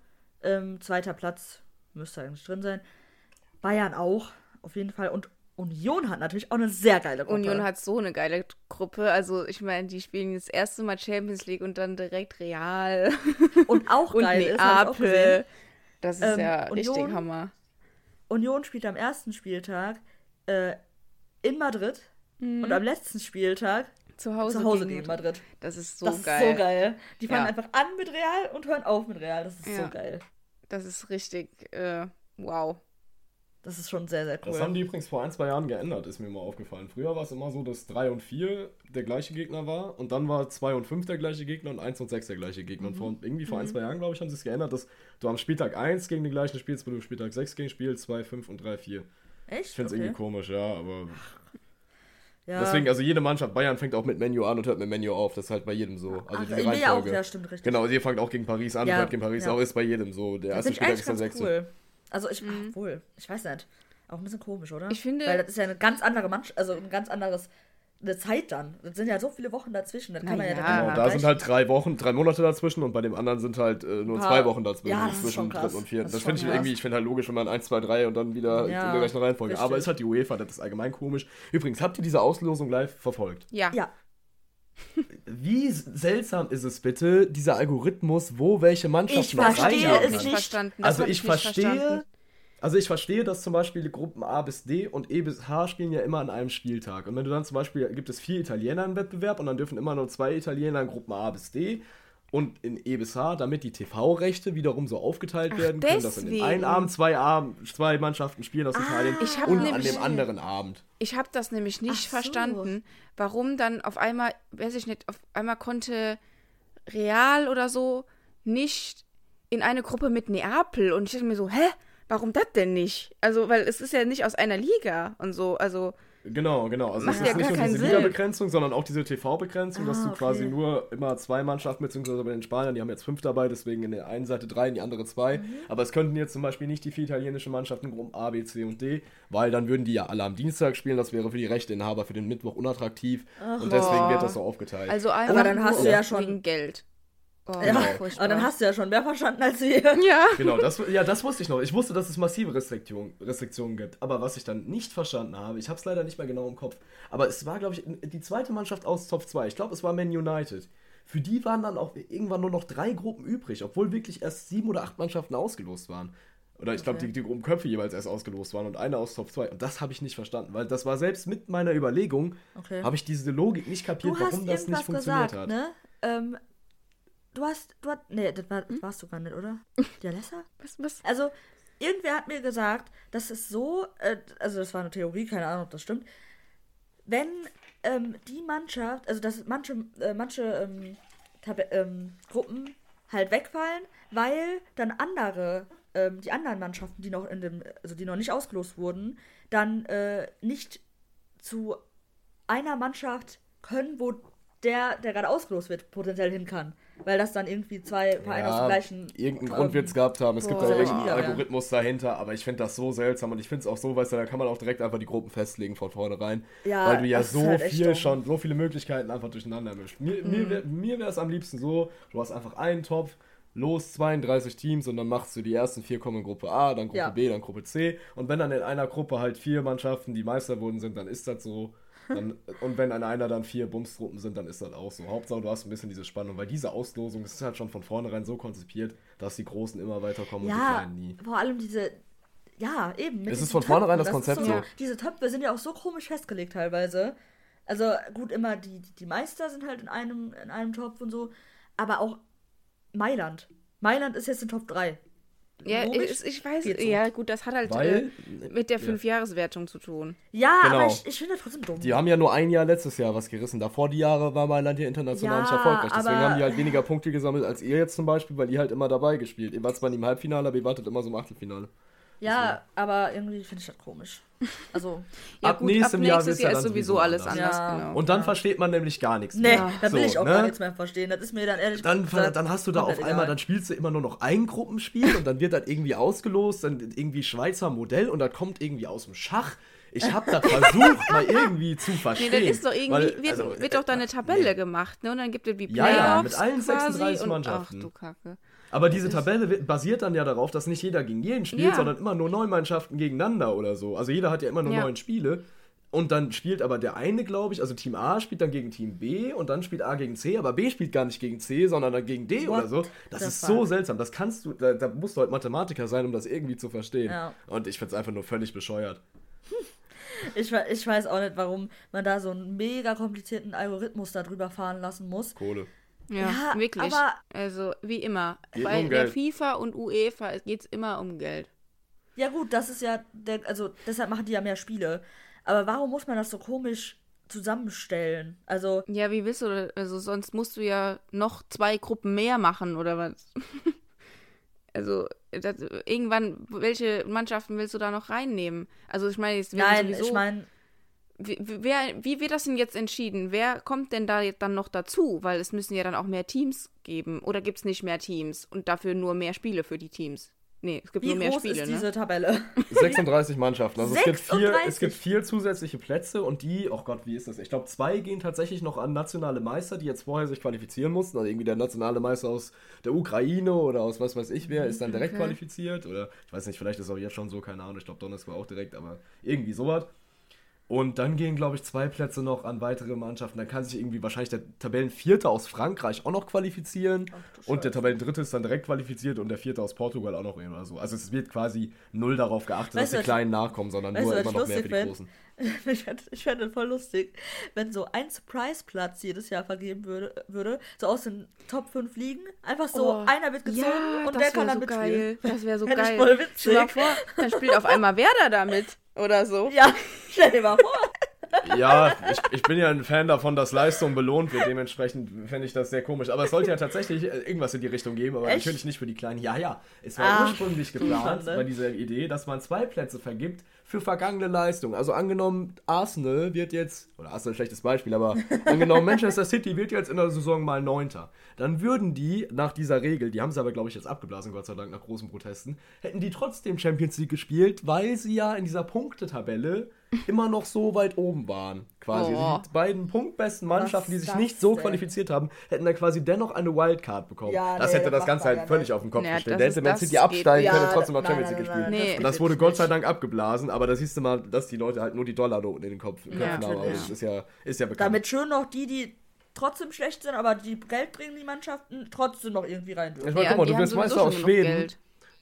Ähm, zweiter Platz müsste eigentlich drin sein. Bayern auch, auf jeden Fall. Und Union hat natürlich auch eine sehr geile Gruppe. Union hat so eine geile Gruppe. Also, ich meine, die spielen das erste Mal Champions League und dann direkt Real. Und auch *laughs* geil und Neapel. Ist, das ist ähm, ja Union, richtig Hammer. Union spielt am ersten Spieltag äh, in Madrid mhm. und am letzten Spieltag zu Hause, zu Hause gegen, gegen Madrid. Das ist so das geil. Ist so geil. Die fangen ja. einfach an mit Real und hören auf mit Real. Das ist ja. so geil. Das ist richtig, äh, wow. Das ist schon sehr, sehr cool. Das haben die übrigens vor ein, zwei Jahren geändert, ist mir mal aufgefallen. Früher war es immer so, dass 3 und 4 der gleiche Gegner war und dann war 2 und 5 der gleiche Gegner und 1 und 6 der gleiche Gegner. Mhm. Und vor, irgendwie vor mhm. ein, zwei Jahren, glaube ich, haben sie es geändert, dass du am Spieltag 1 gegen den gleichen spielst, wo du am Spieltag 6 gegen spielst, 2, 5 und 3, 4. Echt? Ich finde es okay. irgendwie komisch, ja, aber. Ja. Deswegen, also jede Mannschaft, Bayern fängt auch mit Menu an und hört mit Menu auf. Das ist halt bei jedem so. Also Ach, diese Reihenfolge. Auch, ja, stimmt, richtig. Genau, ihr fangt auch gegen Paris an, ja, hört gegen Paris ja. auch, ist bei jedem so. Der erste Spieler ist der sechste. Cool. Also ich, mhm. ach, wohl, ich weiß nicht. Auch ein bisschen komisch, oder? Ich finde. Weil das ist ja eine ganz andere Mannschaft, also ein ganz anderes eine Zeit dann. Das sind ja so viele Wochen dazwischen. Das kann man ja, ja genau, da sind halt drei Wochen, drei Monate dazwischen und bei dem anderen sind halt äh, nur zwei Wochen dazwischen. Ja, das zwischen dritten und vierten. Das, das finde ich irgendwie, ich finde halt logisch, wenn man 1, 2, 3 und dann wieder ja, in der gleichen Reihenfolge. Bestimmt. Aber ist halt die UEFA, das ist allgemein komisch. Übrigens, habt ihr diese Auslosung live verfolgt? Ja. Ja. Wie seltsam ist es bitte, dieser Algorithmus, wo welche Mannschaft ich verstehe es nicht. Verstanden. Also ich verstehe, verstanden. Also ich verstehe, dass zum Beispiel die Gruppen A bis D und E bis H spielen ja immer an einem Spieltag. Und wenn du dann zum Beispiel, gibt es vier Italiener im Wettbewerb und dann dürfen immer nur zwei Italiener in Gruppen A bis D und in E bis H, damit die TV-Rechte wiederum so aufgeteilt Ach, werden können, dass in dem einen Abend zwei, Abend zwei Mannschaften spielen aus ah, Italien und nämlich, an dem anderen Abend. Ich habe das nämlich nicht so. verstanden, warum dann auf einmal, weiß ich nicht, auf einmal konnte Real oder so nicht in eine Gruppe mit Neapel und ich dachte mir so, hä? warum das denn nicht? Also, weil es ist ja nicht aus einer Liga und so, also. Genau, genau. Also es ist ja nicht nur diese Liga-Begrenzung, sondern auch diese TV-Begrenzung, ah, dass du okay. quasi nur immer zwei Mannschaften, beziehungsweise bei den Spaniern, die haben jetzt fünf dabei, deswegen in der einen Seite drei, in die andere zwei. Mhm. Aber es könnten jetzt zum Beispiel nicht die vier italienischen Mannschaften Gruppen A, B, C und D, weil dann würden die ja alle am Dienstag spielen. Das wäre für die Rechteinhaber für den Mittwoch unattraktiv. Ach, und deswegen wird das so aufgeteilt. Also aber dann hast du ja schon Geld. Oh, ja, genau. aber dann hast du ja schon mehr verstanden als wir. Ja. *laughs* Genau, das, ja, das wusste ich noch. Ich wusste, dass es massive Restriktion, Restriktionen gibt. Aber was ich dann nicht verstanden habe, ich habe es leider nicht mehr genau im Kopf, aber es war, glaube ich, die zweite Mannschaft aus Top 2. Ich glaube, es war Man United. Für die waren dann auch irgendwann nur noch drei Gruppen übrig, obwohl wirklich erst sieben oder acht Mannschaften ausgelost waren. Oder ich glaube, die, die Gruppenköpfe jeweils erst ausgelost waren und eine aus Top 2. Und das habe ich nicht verstanden, weil das war selbst mit meiner Überlegung, okay. habe ich diese Logik nicht kapiert, warum das nicht funktioniert gesagt, hat. Ne? Ähm, Du hast, du hast, nee, das, war, das hm? warst du gar nicht, oder? *laughs* Die Alessa? was, was? Also, irgendwer hat mir gesagt, dass es so, äh, also das war eine Theorie, keine Ahnung, ob das stimmt, wenn ähm, die Mannschaft, also dass manche, äh, manche ähm, ähm, Gruppen halt wegfallen, weil dann andere, ähm, die anderen Mannschaften, die noch in dem, also die noch nicht ausgelost wurden, dann äh, nicht zu einer Mannschaft können, wo der, der gerade ausgelost wird, potenziell hin kann. Weil das dann irgendwie zwei Vereine ja, aus dem gleichen. Irgendeinen Grund wird es gehabt haben. Es gibt da irgendeinen Algorithmus ja. dahinter, aber ich finde das so seltsam und ich finde es auch so, weißt du, da kann man auch direkt einfach die Gruppen festlegen von vornherein. Ja, weil du ja so halt viel schon, so viele Möglichkeiten einfach durcheinander mischst. Mir, mhm. mir wäre es am liebsten so, du hast einfach einen Topf, los 32 Teams und dann machst du die ersten vier kommen in Gruppe A, dann Gruppe ja. B, dann Gruppe C. Und wenn dann in einer Gruppe halt vier Mannschaften, die Meister wurden, sind, dann ist das so. Dann, und wenn an einer dann vier Bumstruppen sind, dann ist das auch so. Hauptsache, du hast ein bisschen diese Spannung, weil diese Auslosung ist halt schon von vornherein so konzipiert, dass die Großen immer weiterkommen ja, und die Kleinen nie. Vor allem diese. Ja, eben. Es ist von vornherein das, das Konzept so, so. Diese Töpfe sind ja auch so komisch festgelegt teilweise. Also gut, immer die, die Meister sind halt in einem, in einem Topf und so. Aber auch Mailand. Mailand ist jetzt in Top 3. Ja, ich, ich weiß, so. ja gut, das hat halt Weil, äh, mit der Fünfjahreswertung zu tun. Ja, genau. aber ich, ich finde das trotzdem dumm. Die haben ja nur ein Jahr letztes Jahr was gerissen. Davor die Jahre war Mailand ja international ja, nicht erfolgreich. Deswegen haben die halt weniger Punkte gesammelt als ihr jetzt zum Beispiel, weil ihr halt immer dabei gespielt. Ihr wart zwar nicht im Halbfinale, aber ihr wartet immer so im Achtelfinale. Ja, aber irgendwie finde ich das komisch. Also, *laughs* ja, ab gut, nächstem ab Jahr ist ja sowieso alles anders. Ja, genau. Und dann ja. versteht man nämlich gar nichts mehr. Nee, da will so, ich auch ne? gar nichts mehr verstehen. Das ist mir dann ehrlich dann, gesagt, dann hast du da auf einmal, egal. dann spielst du immer nur noch ein Gruppenspiel und dann wird das irgendwie ausgelost, dann irgendwie Schweizer Modell und das kommt irgendwie aus dem Schach. Ich habe da versucht, *laughs* mal irgendwie zu verstehen. Nee, dann ist doch irgendwie, weil, wird, also, wird doch da eine Tabelle nee. gemacht, ne? Und dann gibt es wie Playoffs Ja, ja, mit allen 36 Mannschaften. ach du Kacke. Aber diese Tabelle basiert dann ja darauf, dass nicht jeder gegen jeden spielt, ja. sondern immer nur neun Mannschaften gegeneinander oder so. Also jeder hat ja immer nur ja. neun Spiele. Und dann spielt aber der eine, glaube ich, also Team A spielt dann gegen Team B und dann spielt A gegen C, aber B spielt gar nicht gegen C, sondern dann gegen D What oder so. Das ist so seltsam. Das kannst du, da, da, musst du halt Mathematiker sein, um das irgendwie zu verstehen. Ja. Und ich finde es einfach nur völlig bescheuert. *laughs* Ich, ich weiß auch nicht, warum man da so einen mega komplizierten Algorithmus darüber fahren lassen muss. Kohle. Ja, ja wirklich. also wie immer. Bei um der FIFA und UEFA geht es immer um Geld. Ja, gut, das ist ja, der, also deshalb machen die ja mehr Spiele. Aber warum muss man das so komisch zusammenstellen? Also. Ja, wie willst du, also sonst musst du ja noch zwei Gruppen mehr machen oder was? *laughs* also, das, irgendwann, welche Mannschaften willst du da noch reinnehmen? Also, ich meine, jetzt Nein, sowieso, ich meine. Wie, wer, wie wird das denn jetzt entschieden? Wer kommt denn da jetzt dann noch dazu? Weil es müssen ja dann auch mehr Teams geben. Oder gibt es nicht mehr Teams und dafür nur mehr Spiele für die Teams? Nee, es gibt Wie nur mehr groß Spiele. Ist ne? diese Tabelle? 36 Mannschaften. Also 36? Es, gibt vier, es gibt vier zusätzliche Plätze und die, oh Gott, wie ist das? Ich glaube, zwei gehen tatsächlich noch an nationale Meister, die jetzt vorher sich qualifizieren mussten. Also irgendwie der nationale Meister aus der Ukraine oder aus was weiß ich wer ist dann direkt okay. qualifiziert. Oder ich weiß nicht, vielleicht ist es auch jetzt schon so, keine Ahnung. Ich glaube, Donnerstag war auch direkt, aber irgendwie sowas. Und dann gehen, glaube ich, zwei Plätze noch an weitere Mannschaften. Dann kann sich irgendwie wahrscheinlich der Tabellenvierte aus Frankreich auch noch qualifizieren. Ach, und der Tabellendritte ist dann direkt qualifiziert und der Vierte aus Portugal auch noch oder so. Also es wird quasi null darauf geachtet, weißt dass die Kleinen nachkommen, sondern nur immer noch mehr für die Großen. *laughs* Ich fände fänd voll lustig, wenn so ein Surprise-Platz jedes Jahr vergeben würde, würde, so aus den Top 5 Ligen. Einfach so, oh, einer wird gezogen ja, und der kann dann so mitspielen. Geil. Das wäre so geil. Voll witzig. Stell mal vor, dann spielt auf einmal Werder damit oder so. *laughs* Ja, stell dir mal vor. Ja, ich, ich bin ja ein Fan davon, dass Leistung belohnt wird. Dementsprechend fände ich das sehr komisch. Aber es sollte ja tatsächlich äh, irgendwas in die Richtung geben, aber Echt? natürlich nicht für die Kleinen. Ja, ja. Es war ah, ursprünglich geplant bei dieser Idee, dass man zwei Plätze vergibt für vergangene Leistung. Also angenommen, Arsenal wird jetzt, oder Arsenal ein schlechtes Beispiel, aber angenommen, *laughs* Manchester City wird jetzt in der Saison mal Neunter. Dann würden die nach dieser Regel, die haben sie aber, glaube ich, jetzt abgeblasen, Gott sei Dank, nach großen Protesten, hätten die trotzdem Champions League gespielt, weil sie ja in dieser Punktetabelle immer noch so weit oben waren. Quasi. Oh. Die beiden punktbesten Mannschaften, die sich nicht so denn? qualifiziert haben, hätten dann quasi dennoch eine Wildcard bekommen. Ja, das nee, hätte das Ganze halt völlig auf den Kopf nee, gestellt. Der hätte Man City absteigen können, ja, trotzdem noch Champions League gespielt. Nee, und das wurde Gott sei Dank abgeblasen, aber da siehst du mal, dass die Leute halt nur die Dollarnoten in den Kopf Köpfen ja, haben. Das ist ja, ist ja bekannt. Damit schön noch die, die trotzdem schlecht sind, aber die Geld bringen, die Mannschaften, trotzdem noch irgendwie rein. Ich meine, guck mal, du bist Meister aus Schweden.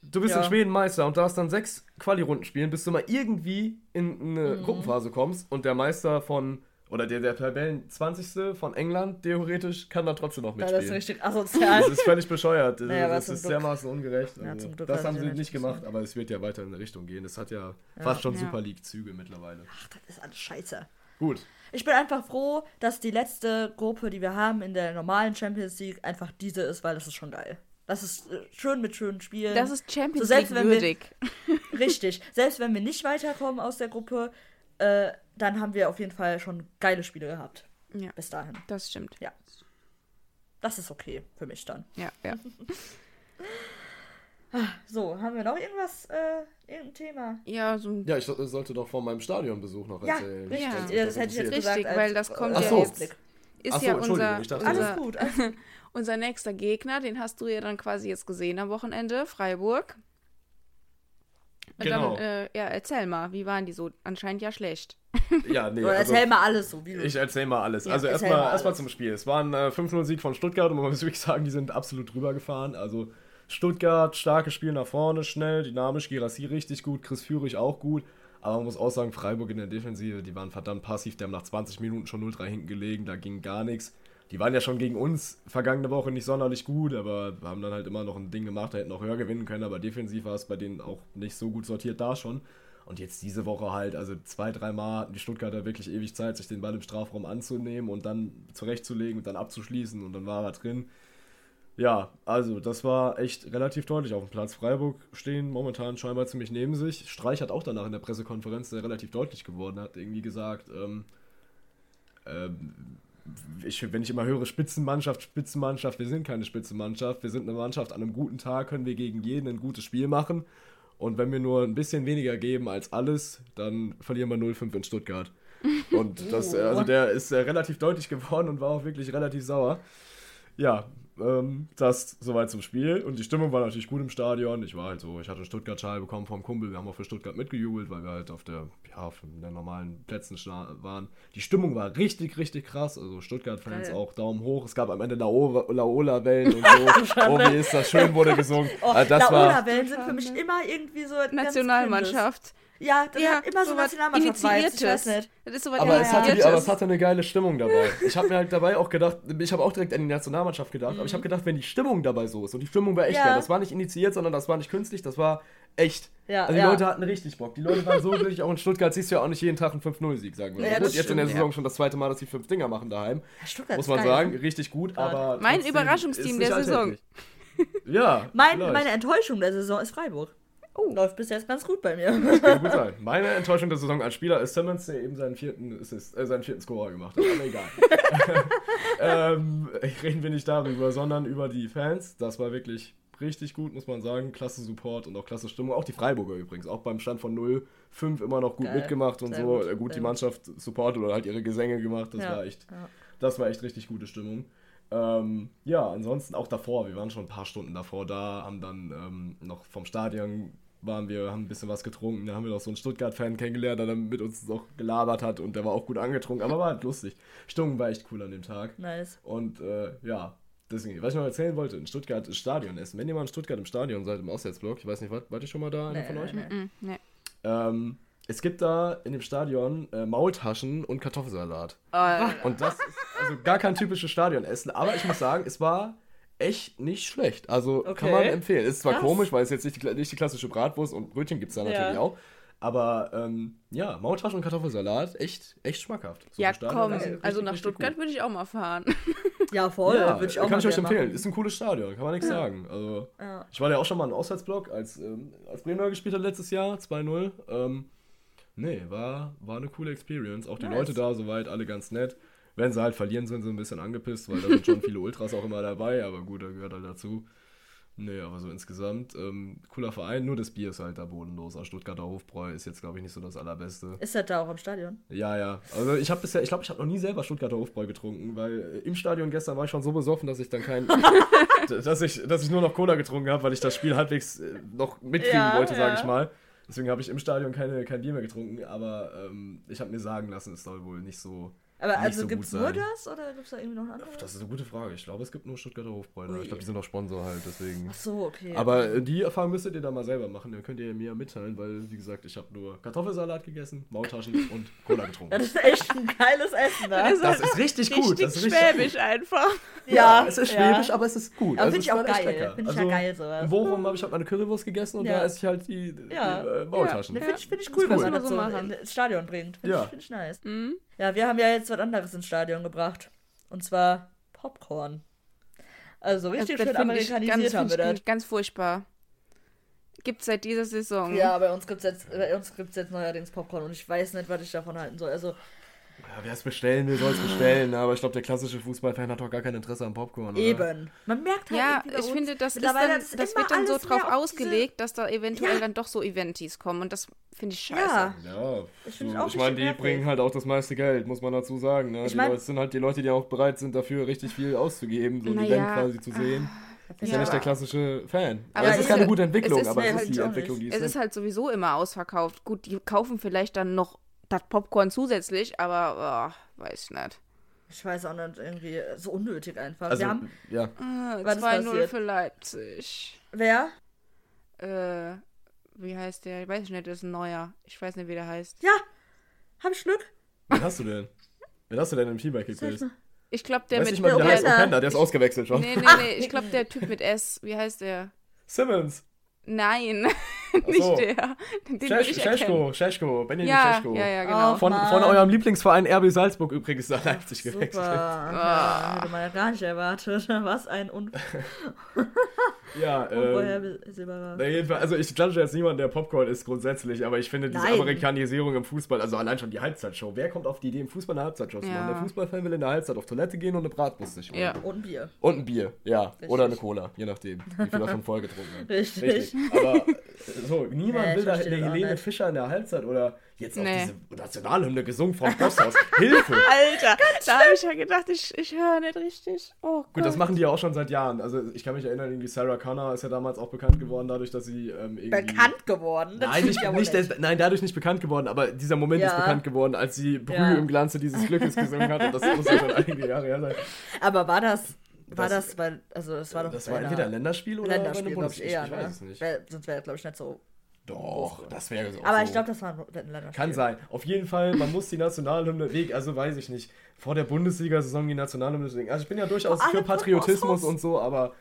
Du bist ja. in Schweden Meister und darfst dann sechs Quali-Runden spielen, bis du mal irgendwie in eine mhm. Gruppenphase kommst und der Meister von oder der, der Tabellen 20. von England, theoretisch, kann da trotzdem noch mitspielen. das ist richtig asozial. Das ist völlig bescheuert. *laughs* Naja, das ist Glück. dermaßen ungerecht. Ja, also, das haben sie nicht gemacht, aber es wird ja weiter in eine Richtung gehen. Das hat ja, ja. fast schon ja. Super League-Züge mittlerweile. Ach, das ist alles scheiße. Gut. Ich bin einfach froh, dass die letzte Gruppe, die wir haben in der normalen Champions League, einfach diese ist, weil das ist schon geil. Das ist äh, schön mit schönen Spielen. Das ist Champions so, League würdig. Wir, *laughs* richtig. Selbst wenn wir nicht weiterkommen aus der Gruppe, äh, dann haben wir auf jeden Fall schon geile Spiele gehabt. Ja. Bis dahin. Das stimmt. Ja. Das ist okay für mich dann. Ja, ja. *laughs* so, haben wir noch irgendwas, äh, irgendein Thema? Ja, so Ja, ich sollte doch von meinem Stadionbesuch noch erzählen. Ja, richtig. Ja, das, das hätte ich jetzt richtig, gesagt, weil das kommt ja so. jetzt. Ist so, ja unser, dachte, alles gut. *laughs* Alles gut. unser nächster Gegner, den hast du ja dann quasi jetzt gesehen am Wochenende, Freiburg. Genau. Dann, äh, ja, erzähl mal, wie waren die so? Anscheinend ja schlecht. Ja, nee. Oder also, erzähl mal alles so. Wie du ich erzähl mal alles. Ja, also erstmal erst zum Spiel. Es war ein äh, 5-0-Sieg von Stuttgart und man muss *laughs* wirklich sagen, die sind absolut drüber gefahren. Also Stuttgart, starkes Spiel nach vorne, schnell, dynamisch, Girassi richtig gut, Chris Führig auch gut. Aber man muss auch sagen, Freiburg in der Defensive, die waren verdammt passiv, die haben nach 20 Minuten schon 0-3 hinten gelegen, da ging gar nichts die waren ja schon gegen uns vergangene Woche nicht sonderlich gut, aber haben dann halt immer noch ein Ding gemacht, da hätten auch höher gewinnen können, aber defensiv war es bei denen auch nicht so gut sortiert da schon. Und jetzt diese Woche halt, also zwei, dreimal hatten die Stuttgarter wirklich ewig Zeit, sich den Ball im Strafraum anzunehmen und dann zurechtzulegen und dann abzuschließen und dann war er drin. Ja, also das war echt relativ deutlich auf dem Platz. Freiburg stehen momentan scheinbar ziemlich neben sich. Streich hat auch danach in der Pressekonferenz der relativ deutlich geworden, hat irgendwie gesagt, ähm, ähm, ich, wenn ich immer höre Spitzenmannschaft, Spitzenmannschaft, wir sind keine Spitzenmannschaft, wir sind eine Mannschaft, an einem guten Tag können wir gegen jeden ein gutes Spiel machen. Und wenn wir nur ein bisschen weniger geben als alles, dann verlieren wir 0-5 in Stuttgart. Und das, *laughs* also der ist äh, relativ deutlich geworden und war auch wirklich relativ sauer. Ja, ähm, das soweit zum Spiel. Und die Stimmung war natürlich gut im Stadion. Ich war halt so, ich hatte einen Stuttgart-Schal bekommen vom Kumpel. Wir haben auch für Stuttgart mitgejubelt, weil wir halt auf der, ja, auf den normalen Plätzen waren. Die Stimmung war richtig, richtig krass. Also Stuttgart-Fans auch Daumen hoch. Es gab am Ende Laola-Wellen und so. *laughs* oh, wie ist das schön, wurde gesungen. Oh, also Laola-Wellen sind für mich immer irgendwie so Nationalmannschaft. Ja, das ja, hat immer so Nationalmannschaft Das ist so was aber, es hatte die, aber es hatte eine geile Stimmung dabei. Ich habe mir halt dabei auch gedacht, ich habe auch direkt an die Nationalmannschaft gedacht, mhm. aber ich habe gedacht, wenn die Stimmung dabei so ist und die Stimmung war echt ja. geil, das war nicht initiiert, sondern das war nicht künstlich, das war Echt. Ja, also die ja. Leute hatten richtig Bock. Die Leute waren so *laughs* glücklich. Auch in Stuttgart siehst du ja auch nicht jeden Tag einen 5-0-Sieg, sagen wir. Ja, gut, jetzt in der Saison ja. schon das zweite Mal, dass sie fünf Dinger machen daheim. Ja, Muss man geil, sagen, richtig gut, aber. Mein Überraschungsteam der Saison. ja. Mein, meine Enttäuschung der Saison ist Freiburg. Oh. Läuft bis jetzt ganz gut bei mir. Das kann gut *laughs* sein. Meine Enttäuschung der Saison als Spieler ist Simmons, der eben seinen vierten, Assist, äh, seinen vierten Scorer gemacht hat. Aber egal. *laughs* ähm, reden wir nicht darüber, sondern über die Fans. Das war wirklich richtig gut, muss man sagen. Klasse Support und auch klasse Stimmung. Auch die Freiburger übrigens. Auch beim Stand von 0-5 immer noch gut Geil. mitgemacht und Sehr so. Gut, gut die Mannschaft supportet oder halt ihre Gesänge gemacht. Das ja. war echt, ja. das war echt richtig gute Stimmung. Ähm, ja, ansonsten auch davor, wir waren schon ein paar Stunden davor da, haben dann ähm, noch vom Stadion waren wir, haben ein bisschen was getrunken, da haben wir noch so einen Stuttgart-Fan kennengelernt, der dann mit uns auch gelabert hat und der war auch gut angetrunken, aber war halt lustig. Stimmung war echt cool an dem Tag. Nice. Und äh, ja, Deswegen, was ich noch erzählen wollte, in Stuttgart das Stadion essen. Wenn ihr mal in Stuttgart im Stadion seid, im Auswärtsblock, ich weiß nicht, wart, wart ihr schon mal da, einer von euch? Nee. nee. Ähm, es gibt da in dem Stadion äh, Maultaschen und Kartoffelsalat. Oh. Und das ist also gar kein typisches Stadionessen, aber ich muss sagen, es war echt nicht schlecht. Also okay. kann man empfehlen. Ist zwar Krass. komisch, weil es jetzt nicht die, nicht die klassische Bratwurst und Brötchen gibt es da natürlich ja. auch. Aber ähm, ja, Maultaschen und Kartoffelsalat, echt, echt schmackhaft. So ja, komm, also nach Stuttgart würde ich auch mal fahren. Ja, voll. Ja, würde ich auch kann ich euch empfehlen. Machen. Ist ein cooles Stadion, kann man nichts ja. sagen. Also, ja. Ich war ja auch schon mal im Auswärtsblock, als, ähm, als Bremer gespielt hat letztes Jahr, 2-0. Ähm, nee, war, war eine coole Experience. Auch die nice. Leute da soweit, alle ganz nett. Wenn sie halt verlieren, sind sie ein bisschen angepisst, weil da sind schon viele Ultras auch immer dabei, aber gut, da gehört halt dazu. Nee, aber so insgesamt, ähm, cooler Verein, nur das Bier ist halt da bodenlos. Also Stuttgarter Hofbräu ist jetzt, glaube ich, nicht so das allerbeste. Ist das da auch im Stadion? Ja, ja. Also ich habe bisher, ich glaube, ich habe noch nie selber Stuttgarter Hofbräu getrunken, weil äh, im Stadion gestern war ich schon so besoffen, dass ich dann kein, *laughs* dass ich, dass ich nur noch Cola getrunken habe, weil ich das Spiel halbwegs äh, noch mitkriegen ja, wollte, sage ja. ich mal. Deswegen habe ich im Stadion keine, kein Bier mehr getrunken, aber ähm, ich habe mir sagen lassen, es soll wohl nicht so aber also so gibt es nur das oder gibt es da irgendwie noch andere? Das ist eine gute Frage. Ich glaube, es gibt nur Stuttgarter Hofbräuner. Ich glaube, die sind auch Sponsor halt, deswegen. Ach so, okay. Aber äh, die Erfahrung müsstet ihr da mal selber machen. Dann könnt ihr mir mitteilen, weil, wie gesagt, ich habe nur Kartoffelsalat gegessen, Maultaschen *laughs* und Cola getrunken. das ist echt ein geiles Essen, ne? Das, das ist richtig gut. Das ist richtig schwäbisch gut. einfach. Ja, ja, es ist schwäbisch, ja. aber es ist gut. Aber also, finde ich auch geil. Finde ich also, ja geil sowas. Bochum habe ich halt meine Currywurst gegessen und ja. da esse ich halt die, die äh, Maultaschen. Ja. Finde ich, find ich cool, was man das so ins Stadion bringt. Finde ich, find ich nice. Mhm. Ja, wir haben ja jetzt was anderes ins Stadion gebracht. Und zwar Popcorn. Also richtig das, schön amerikanisiert ganz, haben wir das. Ganz furchtbar. Gibt's seit dieser Saison. Ja, bei uns gibt's jetzt, bei uns gibt's jetzt neuerdings Popcorn und ich weiß nicht, was ich davon halten soll. Also ja, wer es bestellen will, soll es bestellen. Aber ich glaube, der klassische Fußballfan hat doch gar kein Interesse am Popcorn. Oder? Eben. Man merkt halt Ja, ich finde, das, ist dann, das, das wird dann so drauf ausgelegt, dass da eventuell ja. dann doch so Eventis kommen. Und das finde ich scheiße. Ja, ja ich, so, ich meine, die bringen halt auch das meiste Geld, muss man dazu sagen. Ne? Ich mein, die Leute sind halt die Leute, die auch bereit sind, dafür richtig viel auszugeben, so ein Event ja. quasi zu sehen. Ist ja, nicht der klassische Fan. Aber es ist keine gute Entwicklung, es aber es ist die Entwicklung, die es ist. Es ist halt sowieso immer ausverkauft. Gut, die kaufen vielleicht dann noch das Popcorn zusätzlich, aber oh, weiß nicht. Ich weiß auch nicht, irgendwie so unnötig einfach. Also, Wir haben, ja. Äh, 2-0 für Leipzig. Wer? Äh, wie heißt der? Ich weiß nicht, das ist ein neuer. Ich weiß nicht, wie der heißt. Ja, hab ich Glück. Wen hast du denn? Wen hast du denn im Teamback gekriegt? Ich glaube, der weiß mit... Ich mal, wie der heißt Openda, der ist ausgewechselt schon. Nee, nee, nee, ich glaube, der Typ mit S, wie heißt der? Simmons. Nein, nicht so. der. Den Schesch, Scheschko, Scheschko, Benjamin ja, Scheschko. Ja, ja, genau. Oh, von, von eurem Lieblingsverein RB Salzburg übrigens nach Leipzig Super. gewechselt. Ja, hätte man ja gar nicht erwartet. Was ein Un *laughs* Ja, *laughs* ähm, also ich klatsche jetzt niemand, der Popcorn ist grundsätzlich, aber ich finde diese Nein. Amerikanisierung im Fußball, also allein schon die Halbzeitshow. Wer kommt auf die Idee, im Fußball eine Halbzeitshow zu machen? Der Fußballfan will in der Halbzeit auf Toilette gehen und eine Bratwurst sich. Ja. Und ein Bier. Und ein Bier, ja. Richtig. Oder eine Cola, je nachdem, wie viel er schon voll getrunken hat. *laughs* Richtig. Richtig. Aber so, niemand nee, will da eine Helene Fischer in der Halbzeit oder jetzt auch nee. diese Nationalhymne gesungen vom Bosshaus. *laughs* Hilfe! Alter, da habe ich ja gedacht, ich, ich höre nicht richtig. Oh, Gut, das machen die ja auch schon seit Jahren. Also ich kann mich erinnern, irgendwie Sarah Connor ist ja damals auch bekannt geworden, dadurch, dass sie ähm, irgendwie... Bekannt geworden? Das nein, nicht, nicht des, nein, dadurch nicht bekannt geworden, aber dieser Moment ja. ist bekannt geworden, als sie Brühe ja. im Glanze dieses Glückes gesungen hat und das muss ja schon *laughs* einige Jahre her sein. Aber war das... War das, das weil, also das war doch. Das war entweder ein Länderspiel oder Länderspiel, glaube ich, eher. Ich, weiß ne? es nicht. Wär, sonst wäre, glaube ich, nicht so doch, das wäre so. Aber ich glaube, das war ein Länderspiel. Kann sein. Auf jeden Fall, man muss die Nationalhymne, also weiß ich nicht, vor der Bundesliga-Saison die Nationalhymne singen. Also ich bin ja durchaus oh, für Patriotismus und so, aber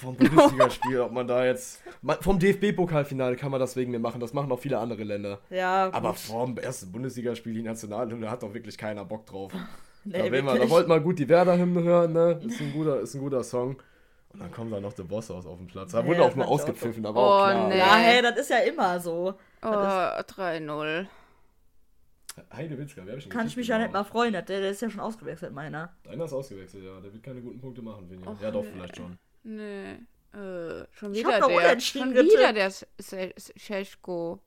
vom Bundesligaspiel, ob man da jetzt. Vom DFB-Pokalfinale kann man das wegen mir machen. Das machen auch viele andere Länder. Ja. Gut. Aber vom ersten Bundesligaspiel die Nationalhymne hat doch wirklich keiner Bock drauf. Nee, da, wir, da wollten mal gut die Werder-Hymne hören, ne? Ist ein guter, ist ein guter Song. Und dann kommt da noch der Boss aus auf den Platz. Da nee, wurde auch nur ausgepfiffen, aber oh, auch klar. Nee. Ja, hey, das ist ja immer so. Oh, 3-0. Heide Witzka, wer ich Kann ich mich ja nicht mal freuen, der, der ist ja schon ausgewechselt, meiner. Deiner ist ausgewechselt, ja. Der wird keine guten Punkte machen, ich. Ja, doch, vielleicht schon. Nee. Äh, schon wieder der. Schon wieder der Scheschko.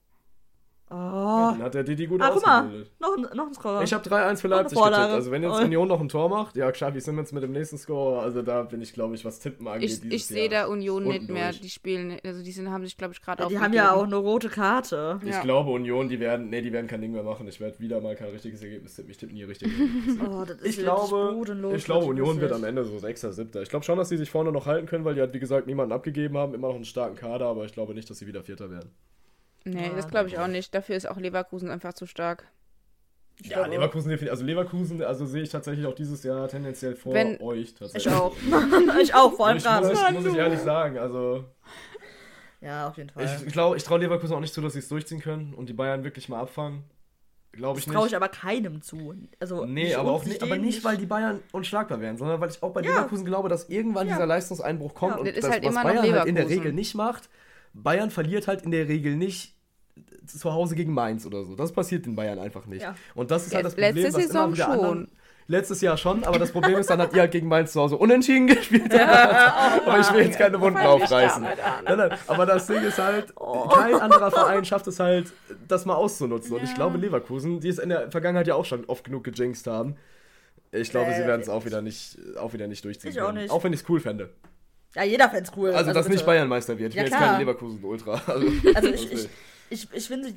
Oh. Dann hat der Didi gut ah, ausgebildet. Noch, ein, noch ein Scorer. Ich habe 3-1 für Leipzig getippt. Also wenn jetzt oh. Union noch ein Tor macht, ja, Xavi Simmons mit dem nächsten Score, also da bin ich, glaube ich, was Tippen angeht. Ich, ich sehe da Union nicht mehr. Die spielen, also die sind, haben sich, glaube ich, gerade ja, Die haben ja auch eine rote Karte. Ich ja. glaube, Union, die werden, nee, die werden kein Ding mehr machen. Ich werde wieder mal kein richtiges Ergebnis tippen. Ich tippe nie richtig. *laughs* oh, ich glaube, ich glaube, Union wird am Ende so 6er, 7er. Ich glaube schon, dass sie sich vorne noch halten können, weil die halt, wie gesagt, niemanden abgegeben haben, immer noch einen starken Kader, aber ich glaube nicht, dass sie wieder Vierter werden. Nee, ja, das glaube ich auch nicht. Dafür ist auch Leverkusen einfach zu stark. Ich ja, glaube, Leverkusen, also Leverkusen, also sehe ich tatsächlich auch dieses Jahr tendenziell vor Wenn, euch. Tatsächlich. Ich auch. *laughs* *laughs* ich auch, vor allem gerade. Muss, ich, muss ich ehrlich sagen, also. Ja, auf jeden Fall. Ich, ich glaube, ich traue Leverkusen auch nicht zu, dass sie es durchziehen können und die Bayern wirklich mal abfangen. Glaube ich das nicht. traue ich aber keinem zu. Also, nee, aber, auch nicht, aber nicht, weil die Bayern unschlagbar wären, sondern weil ich auch bei ja. Leverkusen glaube, dass irgendwann ja. dieser Leistungseinbruch kommt ja. und das, halt was Bayern halt in der Regel nicht macht Bayern verliert halt in der Regel nicht zu Hause gegen Mainz oder so. Das passiert in Bayern einfach nicht. Ja. Und das ist halt das Problem, Letzte was Saison immer wieder schon. Anderen, Letztes Jahr schon, aber das Problem ist, dann hat ihr halt gegen Mainz zu Hause unentschieden *laughs* gespielt. Ja. aber ich will jetzt keine Wunden aufreißen. Nein, nein, aber das Ding ist halt, oh. kein anderer Verein schafft es halt, das mal auszunutzen. Ja. Und ich glaube, Leverkusen, die es in der Vergangenheit ja auch schon oft genug gejinxt haben, ich glaube, äh, sie werden es auch wieder nicht, auch wieder nicht durchziehen. Ich auch, nicht. auch wenn ich es cool fände. Ja, jeder fände es cool. Also, also dass bitte. nicht Bayern Meister wird. Ich ja, bin jetzt kein Leverkusen-Ultra. *laughs* Also, also ich, ich, ich, ich finde,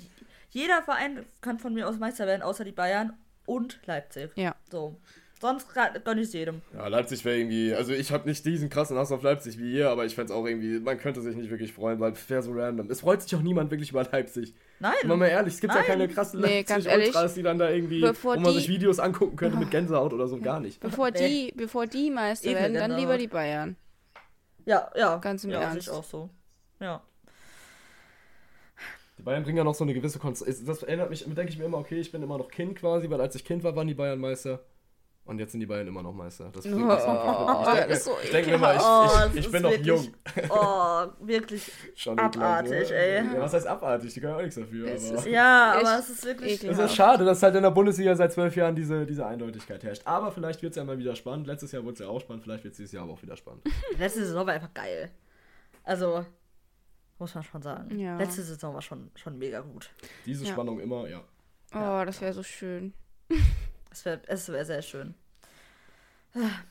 jeder Verein kann von mir aus Meister werden, außer die Bayern und Leipzig. Ja. So. Sonst gönne ich es jedem. Ja, Leipzig wäre irgendwie, also ich habe nicht diesen krassen Hass auf Leipzig wie ihr, aber ich fände es auch irgendwie, man könnte sich nicht wirklich freuen, weil es wäre so random. Es freut sich auch niemand wirklich über Leipzig. Nein. Mal mal ehrlich, es gibt Nein. ja keine krassen nee, Leipzig-Ultras, die dann da irgendwie, wo man die, sich Videos angucken könnte mit Gänsehaut oder so, gar nicht. Bevor die, bevor die Meister werden, dann lieber die Bayern. Ja, ja. Ganz im ja, Ernst. Ich auch so. Ja. Die Bayern bringen ja noch so eine gewisse Konstanz. Das erinnert mich, denke ich mir immer, okay, ich bin immer noch Kind quasi, weil als ich Kind war, waren die Bayern Meister. Und jetzt sind die Bayern immer noch Meister. Das *laughs* bringt oh, oh, ich denke, so ich denke mir mal, ich, ich, ich, ich bin noch wirklich, jung. Oh, wirklich *laughs* Schon abartig, ey. Ja, was heißt abartig? Die können ja auch nichts dafür. Aber ist, ja, aber es ist wirklich. Es ist schade, dass halt in der Bundesliga seit zwölf Jahren diese, diese Eindeutigkeit herrscht. Aber vielleicht wird es ja mal wieder spannend. Letztes Jahr wurde es ja auch spannend, vielleicht wird es dieses Jahr aber auch wieder spannend. *laughs* Letzte Saison war einfach geil. Also, muss man schon sagen. Ja. Letzte Saison war schon, schon mega gut. Diese ja. Spannung immer, ja. Oh, das wäre so schön. Es wäre wär sehr schön.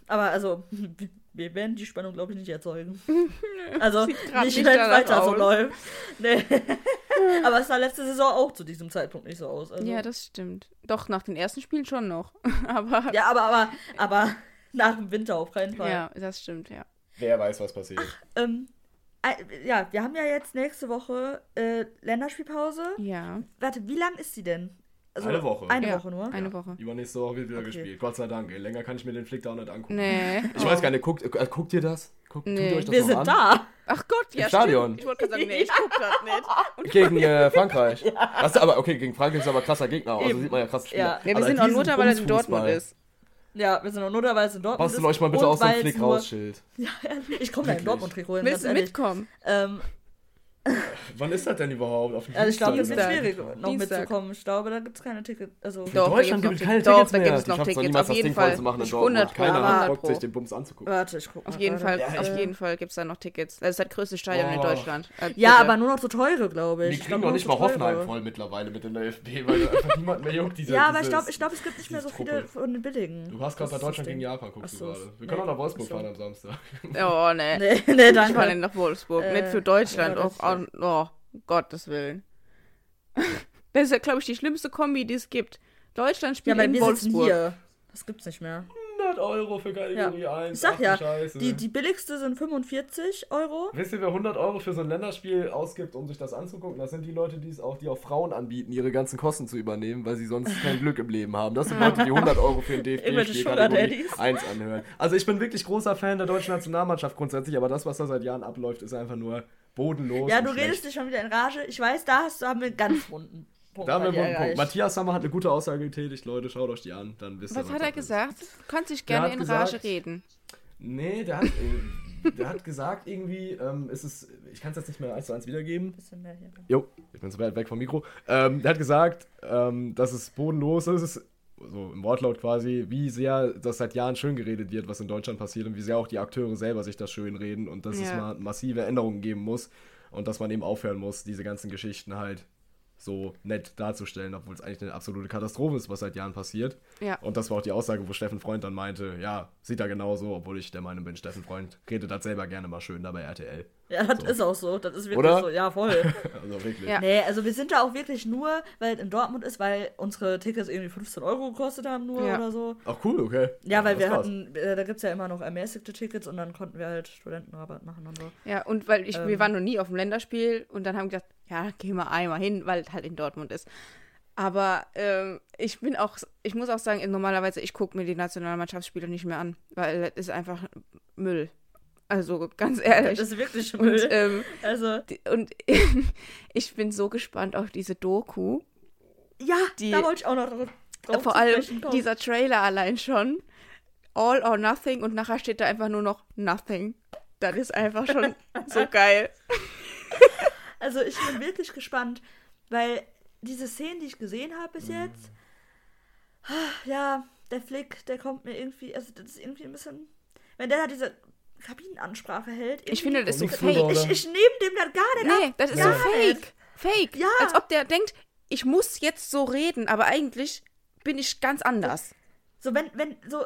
Aber also, *laughs* wir werden die Spannung, glaube ich, nicht erzeugen. *laughs* also, nicht, wenn es weiter aus. so läuft. Nee. *laughs* Aber es sah letzte Saison auch zu diesem Zeitpunkt nicht so aus. Also. Ja, das stimmt. Doch, nach den ersten Spielen schon noch. aber ja, aber, aber, aber nach dem Winter auf keinen Fall. Ja, das stimmt, ja. Wer weiß, was passiert. Ach, ähm, ja, wir haben ja jetzt nächste Woche äh, Länderspielpause. Ja. Warte, wie lang ist sie denn? Also eine Woche. Eine ja, Woche nur? Eine Woche. Übernächste Woche wird wieder okay. gespielt. Gott sei Dank. Ey. Länger kann ich mir den Flick da auch nicht angucken. Nee. Ich oh. weiß gar nicht, guckt, äh, guckt ihr das? Guckt, nee. ihr euch das Wir sind an? da. Ach Gott, ja. Im Stadion. Ich wollte gerade sagen, nee, ich *laughs* guck das nicht. *laughs* gegen äh, Frankreich. ja. Was, aber okay, gegen Frankreich ist aber krasser Gegner. Also sieht man ja krass Spieler. Ja, ja wir sind auch nur da, weil er in Dortmund ist. Ja, wir sind auch nur da, weil es in Dortmund Basteln ist. euch mal bitte aus dem Flick rausschild. *laughs* Ja, ich komme da in Dortmund-Trikot hin. Willst du mitkommen? Ähm, Wann ist das denn überhaupt? Auf dem also ich glaube, es wird schwierig, noch Dienstag. mitzukommen. Ich glaube, da gibt es keine Tickets. Also in Doch, Deutschland gibt es keine Tickets mehr. Da gibt es noch Tickets. Auf jeden Fall. Keiner hat Bock, sich den Bums anzugucken. Warte, ich guck mal. Auf jeden Fall, ja, auf jeden Fall gibt es da noch Tickets. Das ist das größte Stadion oh. in Deutschland. Äh, ja, aber nur noch so teure, glaube ich. Die kriegen doch nicht mal Hoffenheim voll mittlerweile mit in der FB, weil einfach *laughs* niemand mehr juckt. Ja, aber ich glaube, es gibt nicht mehr so viele von den billigen. Du hast gerade Deutschland gegen Japan, guckst du gerade. Wir können auch nach Wolfsburg fahren am Samstag. Oh, ne. Nee, *laughs* danke. Ich fahre nach Wolfsburg. Nicht für Deutschland. Oh, Gottes Willen. Das ist ja, glaube ich, die schlimmste Kombi, die es gibt. Deutschland spielt ja, in Wolfsburg. Hier. Das gibt's nicht mehr. 100 Euro für Kategorie ja. 1. Ich sag ja, die, die billigste sind 45 Euro. Wisst ihr, wer 100 Euro für so ein Länderspiel ausgibt, um sich das anzugucken? Das sind die Leute, die es auch, die auch Frauen anbieten, ihre ganzen Kosten zu übernehmen, weil sie sonst kein Glück im Leben haben. Das sind Leute, die 100 Euro für ein *laughs* DFB-Spiel Kategorie 1 anhören. Also ich bin wirklich großer Fan der deutschen Nationalmannschaft grundsätzlich, aber das, was da seit Jahren abläuft, ist einfach nur bodenlos. Ja, du redest dich schon wieder in Rage. Ich weiß, da hast du, haben wir ganz *laughs* runden. Punkt da haben wir einen Punkt. Matthias Sammer hat eine gute Aussage getätigt, Leute, schaut euch die an, dann wisst Was ihr, was hat er gesagt? Kannst dich gerne in gesagt, Rage reden. Nee, der hat, äh, der hat gesagt irgendwie, ähm, ist es, ich kann es jetzt nicht mehr eins zu eins wiedergeben. Bisschen mehr hier. Jo, ich bin so weit weg vom Mikro. Ähm, der hat gesagt, ähm, dass es bodenlos ist, so im Wortlaut quasi, wie sehr das seit Jahren schön geredet wird, was in Deutschland passiert und wie sehr auch die Akteure selber sich das schön reden und dass ja. es mal massive Änderungen geben muss und dass man eben aufhören muss, diese ganzen Geschichten halt so nett darzustellen, obwohl es eigentlich eine absolute Katastrophe ist, was seit Jahren passiert. Ja. Und das war auch die Aussage, wo Steffen Freund dann meinte, ja, sieht er genauso, obwohl ich der Meinung bin, Steffen Freund redet das selber gerne mal schön da bei RTL. Ja, das so. ist auch so. Das ist wirklich Oder? so. Ja, voll. *laughs* also wirklich. Ja. Nee, also wir sind da auch wirklich nur, weil es in Dortmund ist, weil unsere Tickets irgendwie 15 Euro gekostet haben nur ja. oder so. Ach cool, okay. Ja, weil wir krass. hatten, äh, da gibt es ja immer noch ermäßigte Tickets und dann konnten wir halt Studentenrabatt machen und so. Ja, und weil ich, ähm, wir waren noch nie auf dem Länderspiel und dann haben wir gedacht, ja, *laughs* gehen wir einmal hin, weil es halt in Dortmund ist. Aber ähm, ich bin auch, ich muss auch sagen, normalerweise, ich gucke mir die Nationalmannschaftsspiele nicht mehr an, weil es ist einfach Müll. Also ganz ehrlich. Das ist wirklich Müll. Und, ähm, also. und *laughs* ich bin so gespannt auf diese Doku. Ja, die, da wollte ich auch noch drauf Vor allem dieser Trailer allein schon. All or nothing und nachher steht da einfach nur noch nothing. Das ist einfach schon *laughs* so geil. Also ich bin wirklich gespannt, weil diese Szenen, die ich gesehen habe bis jetzt, ja, der Flick, der kommt mir irgendwie, also das ist irgendwie ein bisschen, wenn der da diese Kabinenansprache hält. Ich finde, das ist so fake. Ich, ich nehme dem dann gar nicht Nee, ab. das ist ja. so fake. Fake. Ja. Als ob der denkt, ich muss jetzt so reden, aber eigentlich bin ich ganz anders. So, wenn, wenn, so,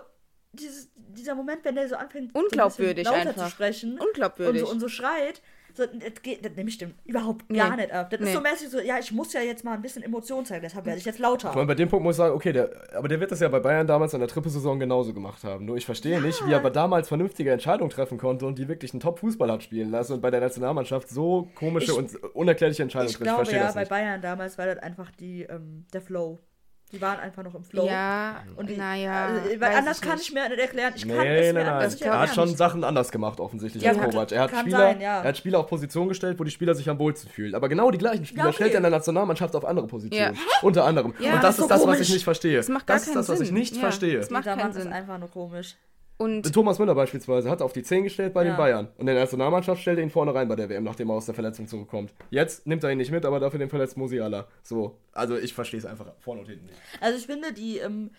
dieses, dieser Moment, wenn der so anfängt, Unglaubwürdig so lauter einfach. zu sprechen. Unglaubwürdig. Und so, und so schreit, so, das, geht, das nehme ich dem überhaupt gar nee. nicht ab. Das nee. ist so mäßig so, ja, ich muss ja jetzt mal ein bisschen Emotion zeigen, deshalb werde ich jetzt lauter. Vor allem bei dem Punkt muss ich sagen, okay, der, aber der wird das ja bei Bayern damals in der Trippelsaison genauso gemacht haben. Nur ich verstehe ja. nicht, wie er aber damals vernünftige Entscheidungen treffen konnte und die wirklich einen Top-Fußball hat spielen lassen und bei der Nationalmannschaft so komische ich, und unerklärliche Entscheidungen trifft. Ich glaube ja, bei Bayern damals war das einfach die, ähm, der Flow. Die waren einfach noch im Flow. Ja, und die, naja. Also, weil anders kann ich mir nicht erklären. Ich kann nee, es mir nein, nicht Er hat schon Sachen anders gemacht, offensichtlich, ja, als Kovac. Er hat, Spieler, sein, ja. er hat Spieler auf Positionen gestellt, wo die Spieler sich am wohlsten fühlen. Aber genau die gleichen Spieler ja, okay. stellt er in der Nationalmannschaft auf andere Positionen. Ja. Unter anderem. und das, das ist, so das, was ich nicht verstehe. Das, macht gar das ist das, was ich nicht verstehe. Das macht keinen Sinn. ist einfach nur komisch. Und Thomas Müller beispielsweise hat auf die 10 gestellt bei ja. den Bayern. Und in der Nationalmannschaft stellt er ihn vorne rein bei der WM, nachdem er aus der Verletzung zurückkommt. Jetzt nimmt er ihn nicht mit, aber dafür den verletzt Musiala. So, also ich verstehe es einfach vorne und hinten nicht. Also ich finde, die, ähm,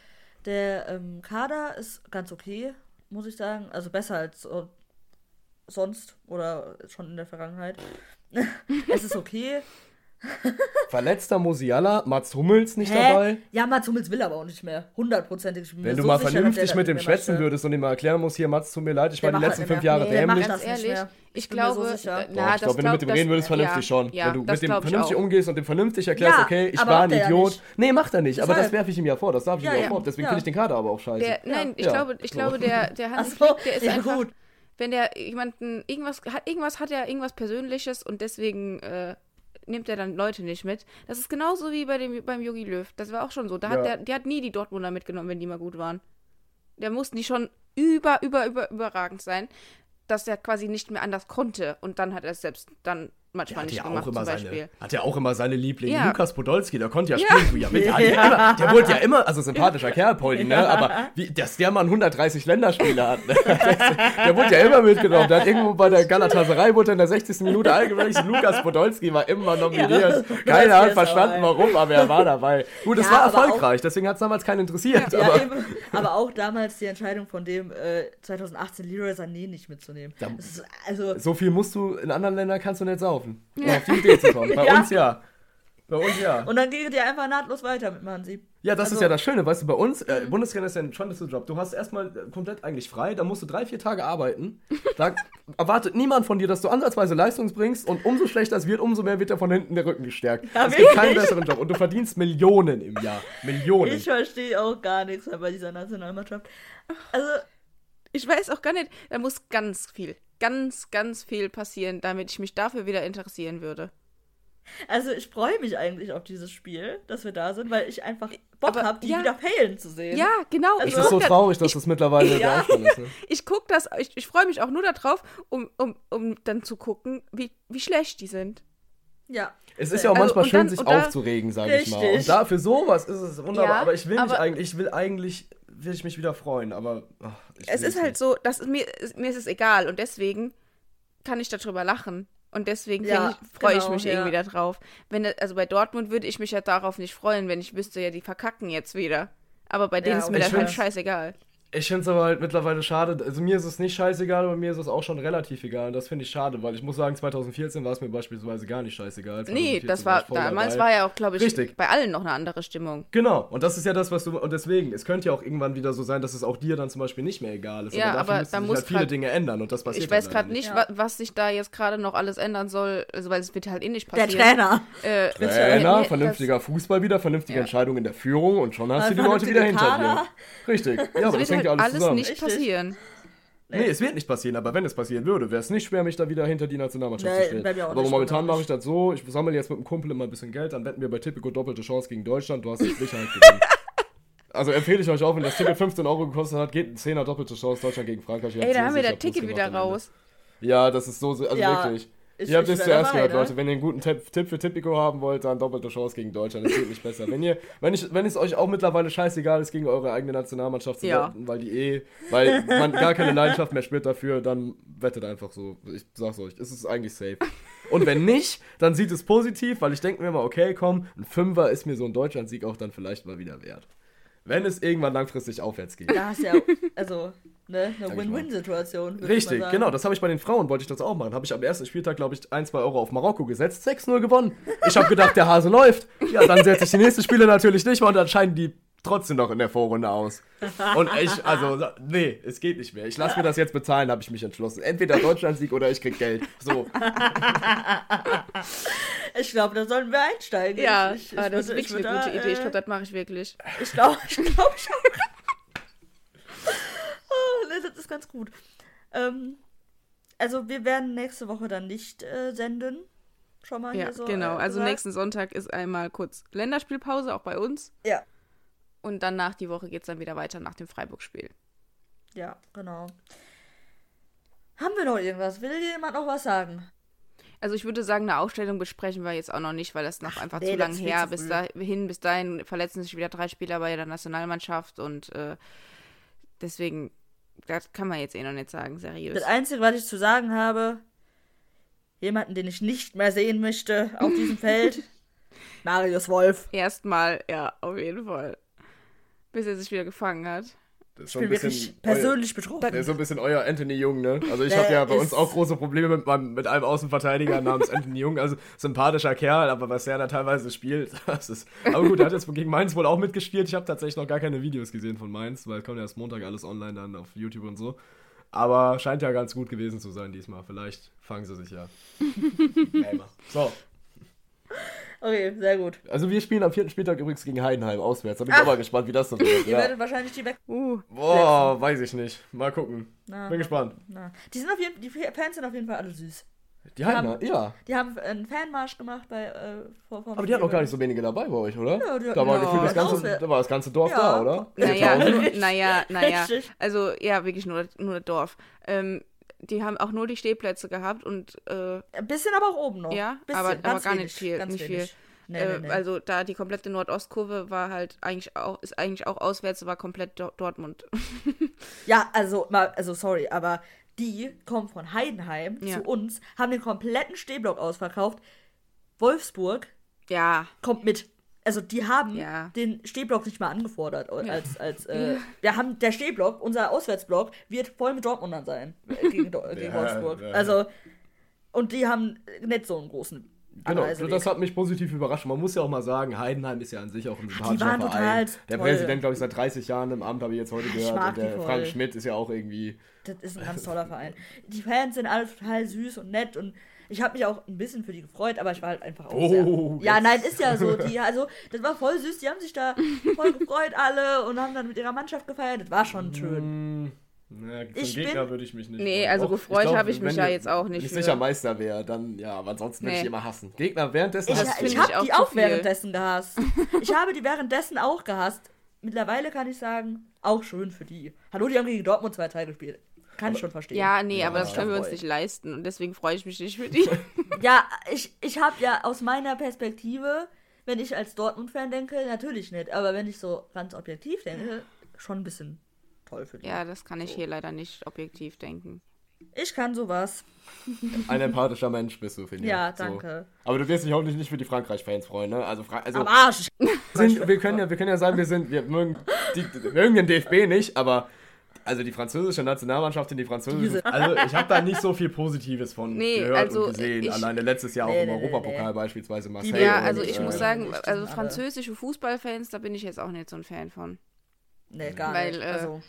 der ähm, Kader ist ganz okay, muss ich sagen. Also besser als äh, sonst oder schon in der Vergangenheit. *laughs* es ist okay. Verletzter Musiala, Mats Hummels nicht Hä? dabei. Ja, Mats Hummels will aber auch nicht mehr. Hundertprozentig. Wenn du so mal sicher, vernünftig mit dem schwätzen möchte. würdest und ihm mal erklären musst, hier, Mats, tut mir leid, ich der war die letzten fünf Jahre nee, dämlich. Ganz ehrlich, ich, ich glaube, so na, Doch, ich glaube, wenn du mit dem reden würdest, vernünftig ja, schon. Ja, wenn du mit dem vernünftig umgehst und dem vernünftig erklärst, ja, okay, ich war ein Idiot. Nee, macht er nicht, aber das werfe ich ihm ja vor, das darf ich ihm ja vor. Deswegen finde ich den Kader aber auch scheiße. Nein, ich glaube, ich glaube, der, der Hansi Flick, der ist einfach, wenn der jemanden, irgendwas hat, irgendwas hat er irgendwas Persönliches und deswegen nimmt er dann Leute nicht mit. Das ist genauso wie bei dem, beim Yogi Löw. Das war auch schon so. Da hat der, der hat nie die Dortmunder mitgenommen, wenn die mal gut waren. Der mussten die schon über, über, über, überragend sein, dass er quasi nicht mehr anders konnte. Und dann hat er es selbst dann manchmal nicht ja gemacht, zum Beispiel. Seine, hat ja auch immer seine Lieblinge. Ja. Lukas Podolski, der konnte ja spielen. *laughs* Ja. Ja, der, immer, der wurde ja *laughs* immer, also sympathischer Kerl, Poldi, ne? Aber wie, dass der mal 130 Länderspiele hat, ne? *laughs* Der wurde ja immer mitgenommen. Der hat irgendwo bei der Galatasaray wurde in der 60. Minute eingewechselt. Lukas Podolski war immer nominiert. Keiner hat verstanden, warum, aber er war dabei. Gut, es war erfolgreich, auch, deswegen hat es damals keinen interessiert. aber, eben, aber auch damals die Entscheidung von dem äh, 2018 Leroy Sané nicht mitzunehmen. Ist, also, so viel musst du, in anderen Ländern kannst du nicht saufen. Um auf die Idee zu kommen. Bei *laughs* ja. uns ja. Bei uns ja. Und dann geht ihr einfach nahtlos weiter mit Mansi. Ja, das also, ist ja das Schöne, weißt du, bei uns, äh, mhm. Bundestrainer ist ja ein spannendster Job. Du hast erstmal äh, komplett eigentlich frei, da musst du drei, vier Tage arbeiten. Da *laughs* erwartet niemand von dir, dass du ansatzweise Leistung bringst und umso schlechter es wird, umso mehr wird er von hinten der Rücken gestärkt. Ja, es gibt keinen besseren Job und du verdienst Millionen im Jahr. Millionen. Ich verstehe auch gar nichts bei dieser Nationalmannschaft. Also, ich weiß auch gar nicht, da muss ganz viel, ganz, ganz viel passieren, damit ich mich dafür wieder interessieren würde. Also ich freue mich eigentlich auf dieses Spiel, dass wir da sind, weil ich einfach Bock habe, die ja, wieder failen zu sehen. Ja, genau. Also, es ist so traurig, dass ich, das mittlerweile ja. der ist. Ne? *laughs* Ich gucke das, ich, ich freue mich auch nur darauf, um, um, um dann zu gucken, wie, wie schlecht die sind. Ja. Es ist ja auch also, manchmal schön, dann, sich aufzuregen, sage ich mal. Und da für sowas ist es wunderbar. Ja, aber ich will mich eigentlich, ich will eigentlich, will ich mich wieder freuen. Aber ach, es ist halt nicht. so, dass mir, mir ist es egal und deswegen kann ich darüber lachen. Und deswegen ja, freue genau, ich mich ja. irgendwie darauf. Wenn, also bei Dortmund würde ich mich ja darauf nicht freuen, wenn ich wüsste, ja, die verkacken jetzt wieder. Aber bei denen ja, ist mir dann halt scheißegal. Ich finde es aber halt mittlerweile schade. Also mir ist es nicht scheißegal, aber mir ist es auch schon relativ egal. Und das finde ich schade, weil ich muss sagen, 2014 war es mir beispielsweise gar nicht scheißegal. Nee, das war, war damals dabei. war ja auch, glaube ich, Richtig. bei allen noch eine andere Stimmung. Genau, und das ist ja das, was du. Und deswegen, es könnte ja auch irgendwann wieder so sein, dass es auch dir dann zum Beispiel nicht mehr egal ist. Ja, aber, aber da muss halt viele grad, Dinge ändern und das passiert Ich weiß gerade nicht, ja. was sich da jetzt gerade noch alles ändern soll, also weil es wird halt eh nicht passieren. Der Trainer. Äh, Trainer, vernünftiger Fußball wieder, vernünftige ja. Entscheidung in der Führung und schon hast du die Leute wieder hinter dir. Richtig. Ja, aber das hängt ja alles zusammen. Nicht passieren. Nee, es wird nicht passieren, aber wenn es passieren würde, wäre es nicht schwer, mich da wieder hinter die Nationalmannschaft nee, zu stellen. Aber momentan mache ich das so, ich sammle jetzt mit einem Kumpel immer ein bisschen Geld, dann wetten wir bei Tipico doppelte Chance gegen Deutschland, du hast die Sicherheit *laughs* gewinnen. Also empfehle ich euch auch, wenn das Ticket 15 Euro gekostet hat, geht ein 10er doppelte Chance Deutschland gegen Frankreich. Ey, da haben wir das Ticket wieder raus. Ja, das ist so, also ja. wirklich. Ich, ihr habt es zuerst gehört, ne? Leute. Wenn ihr einen guten Tipp, Tipp für Tipico haben wollt, dann doppelte Chance gegen Deutschland. Es geht nicht besser. Wenn ihr, wenn ich, wenn es euch auch mittlerweile scheißegal ist, gegen eure eigene Nationalmannschaft zu ja. wetten, weil die eh, weil man gar keine Leidenschaft mehr spürt dafür, dann wettet einfach so. Ich sag's euch, es ist eigentlich safe. Und wenn nicht, dann sieht es positiv, weil ich denke mir mal, okay, komm, ein Fünfer ist mir so ein Deutschlandsieg auch dann vielleicht mal wieder wert wenn es irgendwann langfristig aufwärts geht. Da ist ja, also, ne, eine Win-Win-Situation. Richtig, genau, das habe ich bei den Frauen, wollte ich das auch machen. Habe ich am ersten Spieltag, glaube ich, ein, zwei Euro auf Marokko gesetzt, 6-0 gewonnen. Ich habe gedacht, der Hase läuft. Ja, dann setze ich die nächste Spiele natürlich nicht mal und dann scheinen die trotzdem noch in der Vorrunde aus. Und ich, also, nee, es geht nicht mehr. Ich lasse mir das jetzt bezahlen, habe ich mich entschlossen. Entweder Deutschlandsieg oder ich krieg Geld. So. *laughs* Ich glaube, da sollten wir einsteigen. Ja, ich, ich, ah, das würde, ist wirklich eine gute Idee. Ich glaube, das mache ich wirklich. Ich glaube, ich glaube ich auch. *laughs* oh, das ist ganz gut. Ähm, also, wir werden nächste Woche dann nicht äh, senden. Schon mal ja, hier so. Genau, äh, also nächsten Sonntag ist einmal kurz Länderspielpause, auch bei uns. Ja. Und dann nach die Woche geht es dann wieder weiter nach dem Freiburg-Spiel. Ja, genau. Haben wir noch irgendwas? Will jemand noch was sagen? Also ich würde sagen, eine Aufstellung besprechen wir jetzt auch noch nicht, weil das noch Ach, einfach nee, zu lang her. Zu bis dahin, bis dahin verletzen sich wieder drei Spieler bei der Nationalmannschaft und äh, deswegen, das kann man jetzt eh noch nicht sagen, seriös. Das Einzige, was ich zu sagen habe, jemanden, den ich nicht mehr sehen möchte auf diesem Feld, *laughs* Marius Wolf. Erstmal, ja, auf jeden Fall bis er sich wieder gefangen hat. ich bin wirklich persönlich betroffen. Der ist so ein bisschen euer Anthony Jung, ne? Also ich habe ja bei uns auch große Probleme mit, meinem, mit einem Außenverteidiger namens Anthony Jung. Also sympathischer Kerl, aber was er da teilweise spielt, *laughs* das ist... Aber gut, er hat jetzt gegen Mainz wohl auch mitgespielt. Ich habe tatsächlich noch gar keine Videos gesehen von Mainz, weil kommt ja erst Montag alles online dann auf YouTube und so. Aber scheint ja ganz gut gewesen zu sein diesmal. Vielleicht fangen sie sich ja. *laughs* so, Okay, sehr gut. Also wir spielen am vierten Spieltag übrigens gegen Heidenheim auswärts. Da bin ich Ach. auch mal gespannt, wie das so wird. Ihr ja. werdet wahrscheinlich die weg. Uh, Boah, weiß ich nicht. Mal gucken. Na, bin gespannt. Na. Die, sind auf jeden, die Fans sind auf jeden Fall alle süß. Die, Heidenheim, ja. Die haben einen Fanmarsch gemacht bei äh, vor, vor Aber die hatten noch gar nicht so wenige dabei bei euch, oder? Ja, die, da war gefühlt das ganze, da war das ganze Dorf ja. da, oder? Naja, *laughs* naja, naja. Also ja, wirklich nur, nur das Dorf. Ähm, die haben auch nur die Stehplätze gehabt und. Äh, Ein bisschen aber auch oben noch. Ja, bisschen, aber, aber gar wenig, nicht viel. Nicht viel. Nee, äh, nee, nee. Also da die komplette Nordostkurve war halt eigentlich auch, ist eigentlich auch auswärts, war komplett Do Dortmund. *laughs* ja, also, mal, also sorry, aber die kommen von Heidenheim ja. zu uns, haben den kompletten Stehblock ausverkauft. Wolfsburg ja. kommt mit also die haben ja. den Stehblock nicht mal angefordert. Als, als, äh, wir haben, der Stehblock, unser Auswärtsblock, wird voll mit Dortmundern sein äh, gegen, *laughs* gegen ja, Wolfsburg. Ja. Also, und die haben nicht so einen großen Genau, das hat mich positiv überrascht. Man muss ja auch mal sagen, Heidenheim ist ja an sich auch ein sympathischer Verein. Der toll. Präsident, glaube ich, seit 30 Jahren im Amt, habe ich jetzt heute gehört. Und der Frank Schmidt ist ja auch irgendwie. Das ist ein ganz toller Verein. Die Fans sind alle total süß und nett und ich habe mich auch ein bisschen für die gefreut, aber ich war halt einfach auch oh, sehr... Ja, nein, ist ja so. Die, also, das war voll süß. Die haben sich da voll gefreut alle und haben dann mit ihrer Mannschaft gefeiert. Das war schon schön. Mm. Naja, zum ich Gegner bin, würde ich mich nicht. Nee, freuen. also Doch, gefreut habe ich mich ja jetzt auch nicht. Wenn ich sicher Meister wäre, dann ja, aber ansonsten nee. würde ich immer hassen. Gegner währenddessen Ich, ich, ich habe die auch viel. währenddessen gehasst. ich habe die währenddessen auch gehasst. Mittlerweile kann ich sagen, auch schön für die. Hallo, die haben gegen Dortmund zwei Teile gespielt. Kann aber, ich schon verstehen. Ja, nee, ja, aber das können wir uns nicht leisten und deswegen freue ich mich nicht für die. *laughs* ja, ich, ich habe ja aus meiner Perspektive, wenn ich als Dortmund-Fan denke, natürlich nicht. Aber wenn ich so ganz objektiv denke, schon ein bisschen toll für die. Ja, das kann ich so. hier leider nicht objektiv denken. Ich kann sowas. *laughs* Ein empathischer Mensch bist du, finde ich. Ja, danke. So. Aber du wirst dich hoffentlich nicht für die Frankreich-Fans freuen, ne? Also, also Am Arsch! Sind, wir, können ja, wir können ja sagen, wir sind, wir mögen, die, wir mögen den DFB nicht, aber also die französische Nationalmannschaft in die französische. Also ich habe da nicht so viel Positives von nee, gehört also und gesehen. Ich, Alleine letztes Jahr nee, auch im nee, Europapokal beispielsweise Marseille. Ja, also ich äh, muss sagen, also französische Fußballfans, da bin ich jetzt auch nicht so ein Fan von. Nee, gar Weil, nicht. Äh, also.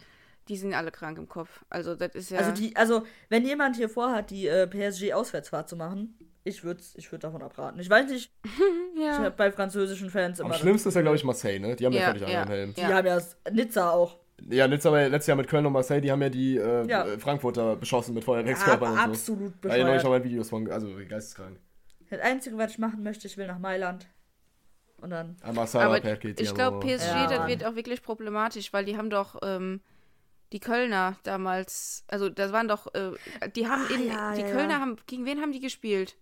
Die sind alle krank im Kopf. Also das ist ja. Also die, also wenn jemand hier vorhat, die äh, PSG-Auswärtsfahrt zu machen, ich würde ich würd davon abraten. Ich weiß nicht, *laughs* ja. ich bei französischen Fans immer. Am schlimmsten ist ja, glaube ich, Marseille, ne? Die haben ja, ja völlig ja, anderen Helm. Die haben ja Nizza auch. Ja, Nizza war letztes Jahr mit Köln und Marseille, die haben ja die äh, ja. Frankfurter beschossen mit Feuerwerkskörpern ja, und so. Absolut bescheuert. Da habe ich neulich auch mal Videos von, also geisteskrank. Das Einzige, was ich machen möchte, ich will nach Mailand. Und dann. Aber ich glaube, PSG, ja, das wird auch wirklich problematisch, weil die haben doch ähm, die Kölner damals, also das waren doch, äh, die haben ah, in, ja, die Kölner haben, gegen wen haben die gespielt?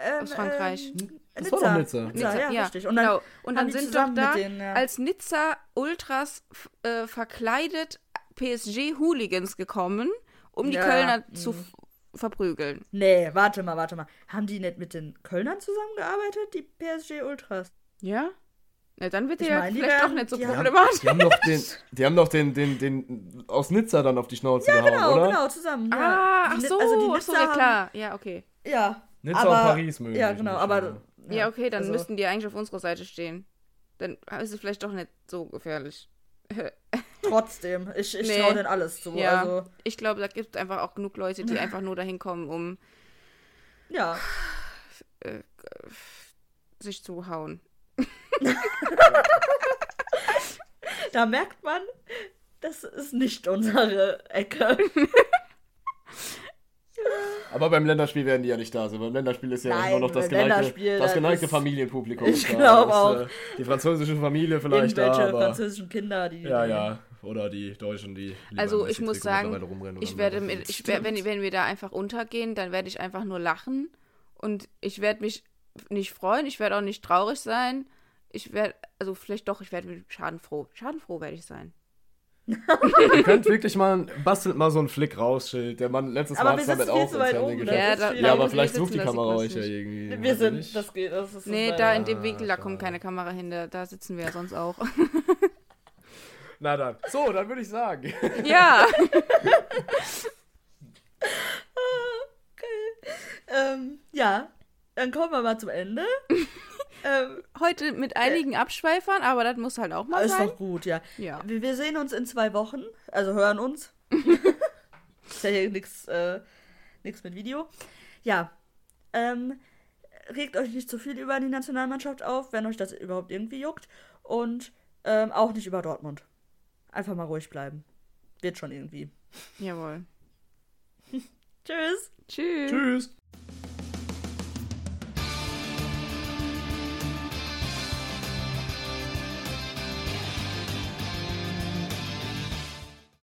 Ähm, aus Frankreich. Ähm, das Nizza. war doch Nizza. Nizza, ja, ja, richtig. Und dann, genau. Und dann sind doch da denen, ja. als Nizza Ultras äh, verkleidet PSG-Hooligans gekommen, um die ja. Kölner mhm. zu verprügeln. Nee, warte mal, warte mal. Haben die nicht mit den Kölnern zusammengearbeitet, die PSG-Ultras? Ja? Na, dann wird der ja vielleicht werden, doch nicht so problematisch. Die haben doch den, die haben doch den, den, den aus Nizza dann auf die Schnauze ja, gehauen, genau, oder? Ja, genau, zusammen. Ja. Ah, ach so, also die ach so, ja klar. Ja, okay. Ja, Nizza aber, und Paris mögen Ja, genau, aber. Ja, ja okay, dann also. müssten die eigentlich auf unserer Seite stehen. Dann ist es vielleicht doch nicht so gefährlich. *laughs* Trotzdem, ich, ich nee. traue denen alles zu. Ja, also. ich glaube, da gibt es einfach auch genug Leute, die einfach nur dahin kommen, um ja. *sighs* Äh, sich zu hauen. *laughs* da merkt man, das ist nicht unsere Ecke. *laughs* Aber beim Länderspiel werden die ja nicht da sein. Beim Länderspiel ist ja Nein, immer noch das geneigte, das geneigte Familienpublikum. Ich glaube auch. Äh, die französische Familie vielleicht da. Aber, französischen Kinder, die. Ja, ja. Oder die Deutschen, die. Also ich muss sagen, ich werde, mit, ich werde, wenn, wenn wir da einfach untergehen, dann werde ich einfach nur lachen und ich werde mich nicht freuen, ich werde auch nicht traurig sein. Ich werde, also vielleicht doch, ich werde schadenfroh. Schadenfroh werde ich sein. *laughs* Ihr könnt wirklich mal, bastelt mal so einen Flick raus, Schild. Der Mann letztes Mal hat es damit auch weit oben, ja, da, ja, aber vielleicht sucht die Kamera euch ja irgendwie. Wir sind, das geht. Das ist nee, da in dem Winkel, da kommt keine Kamera hin, da, da sitzen wir ja sonst auch. *laughs* Na dann. So, dann würde ich sagen. *laughs* Ja. okay. Ähm, ja, dann kommen wir mal zum Ende. Ähm, Heute mit einigen äh, Abschweifern, aber das muss halt auch mal ist sein. Ist doch gut, ja. ja. Wir, wir, sehen uns in zwei Wochen, also hören uns. *laughs* ist ja hier nichts äh, mit Video. Ja. Ähm, regt euch nicht zu viel über die Nationalmannschaft auf, wenn euch das überhaupt irgendwie juckt. Und ähm, auch nicht über Dortmund. Einfach mal ruhig bleiben. Wird schon irgendwie. Jawohl. *laughs* Tschüss. Tschüss. Tschüss.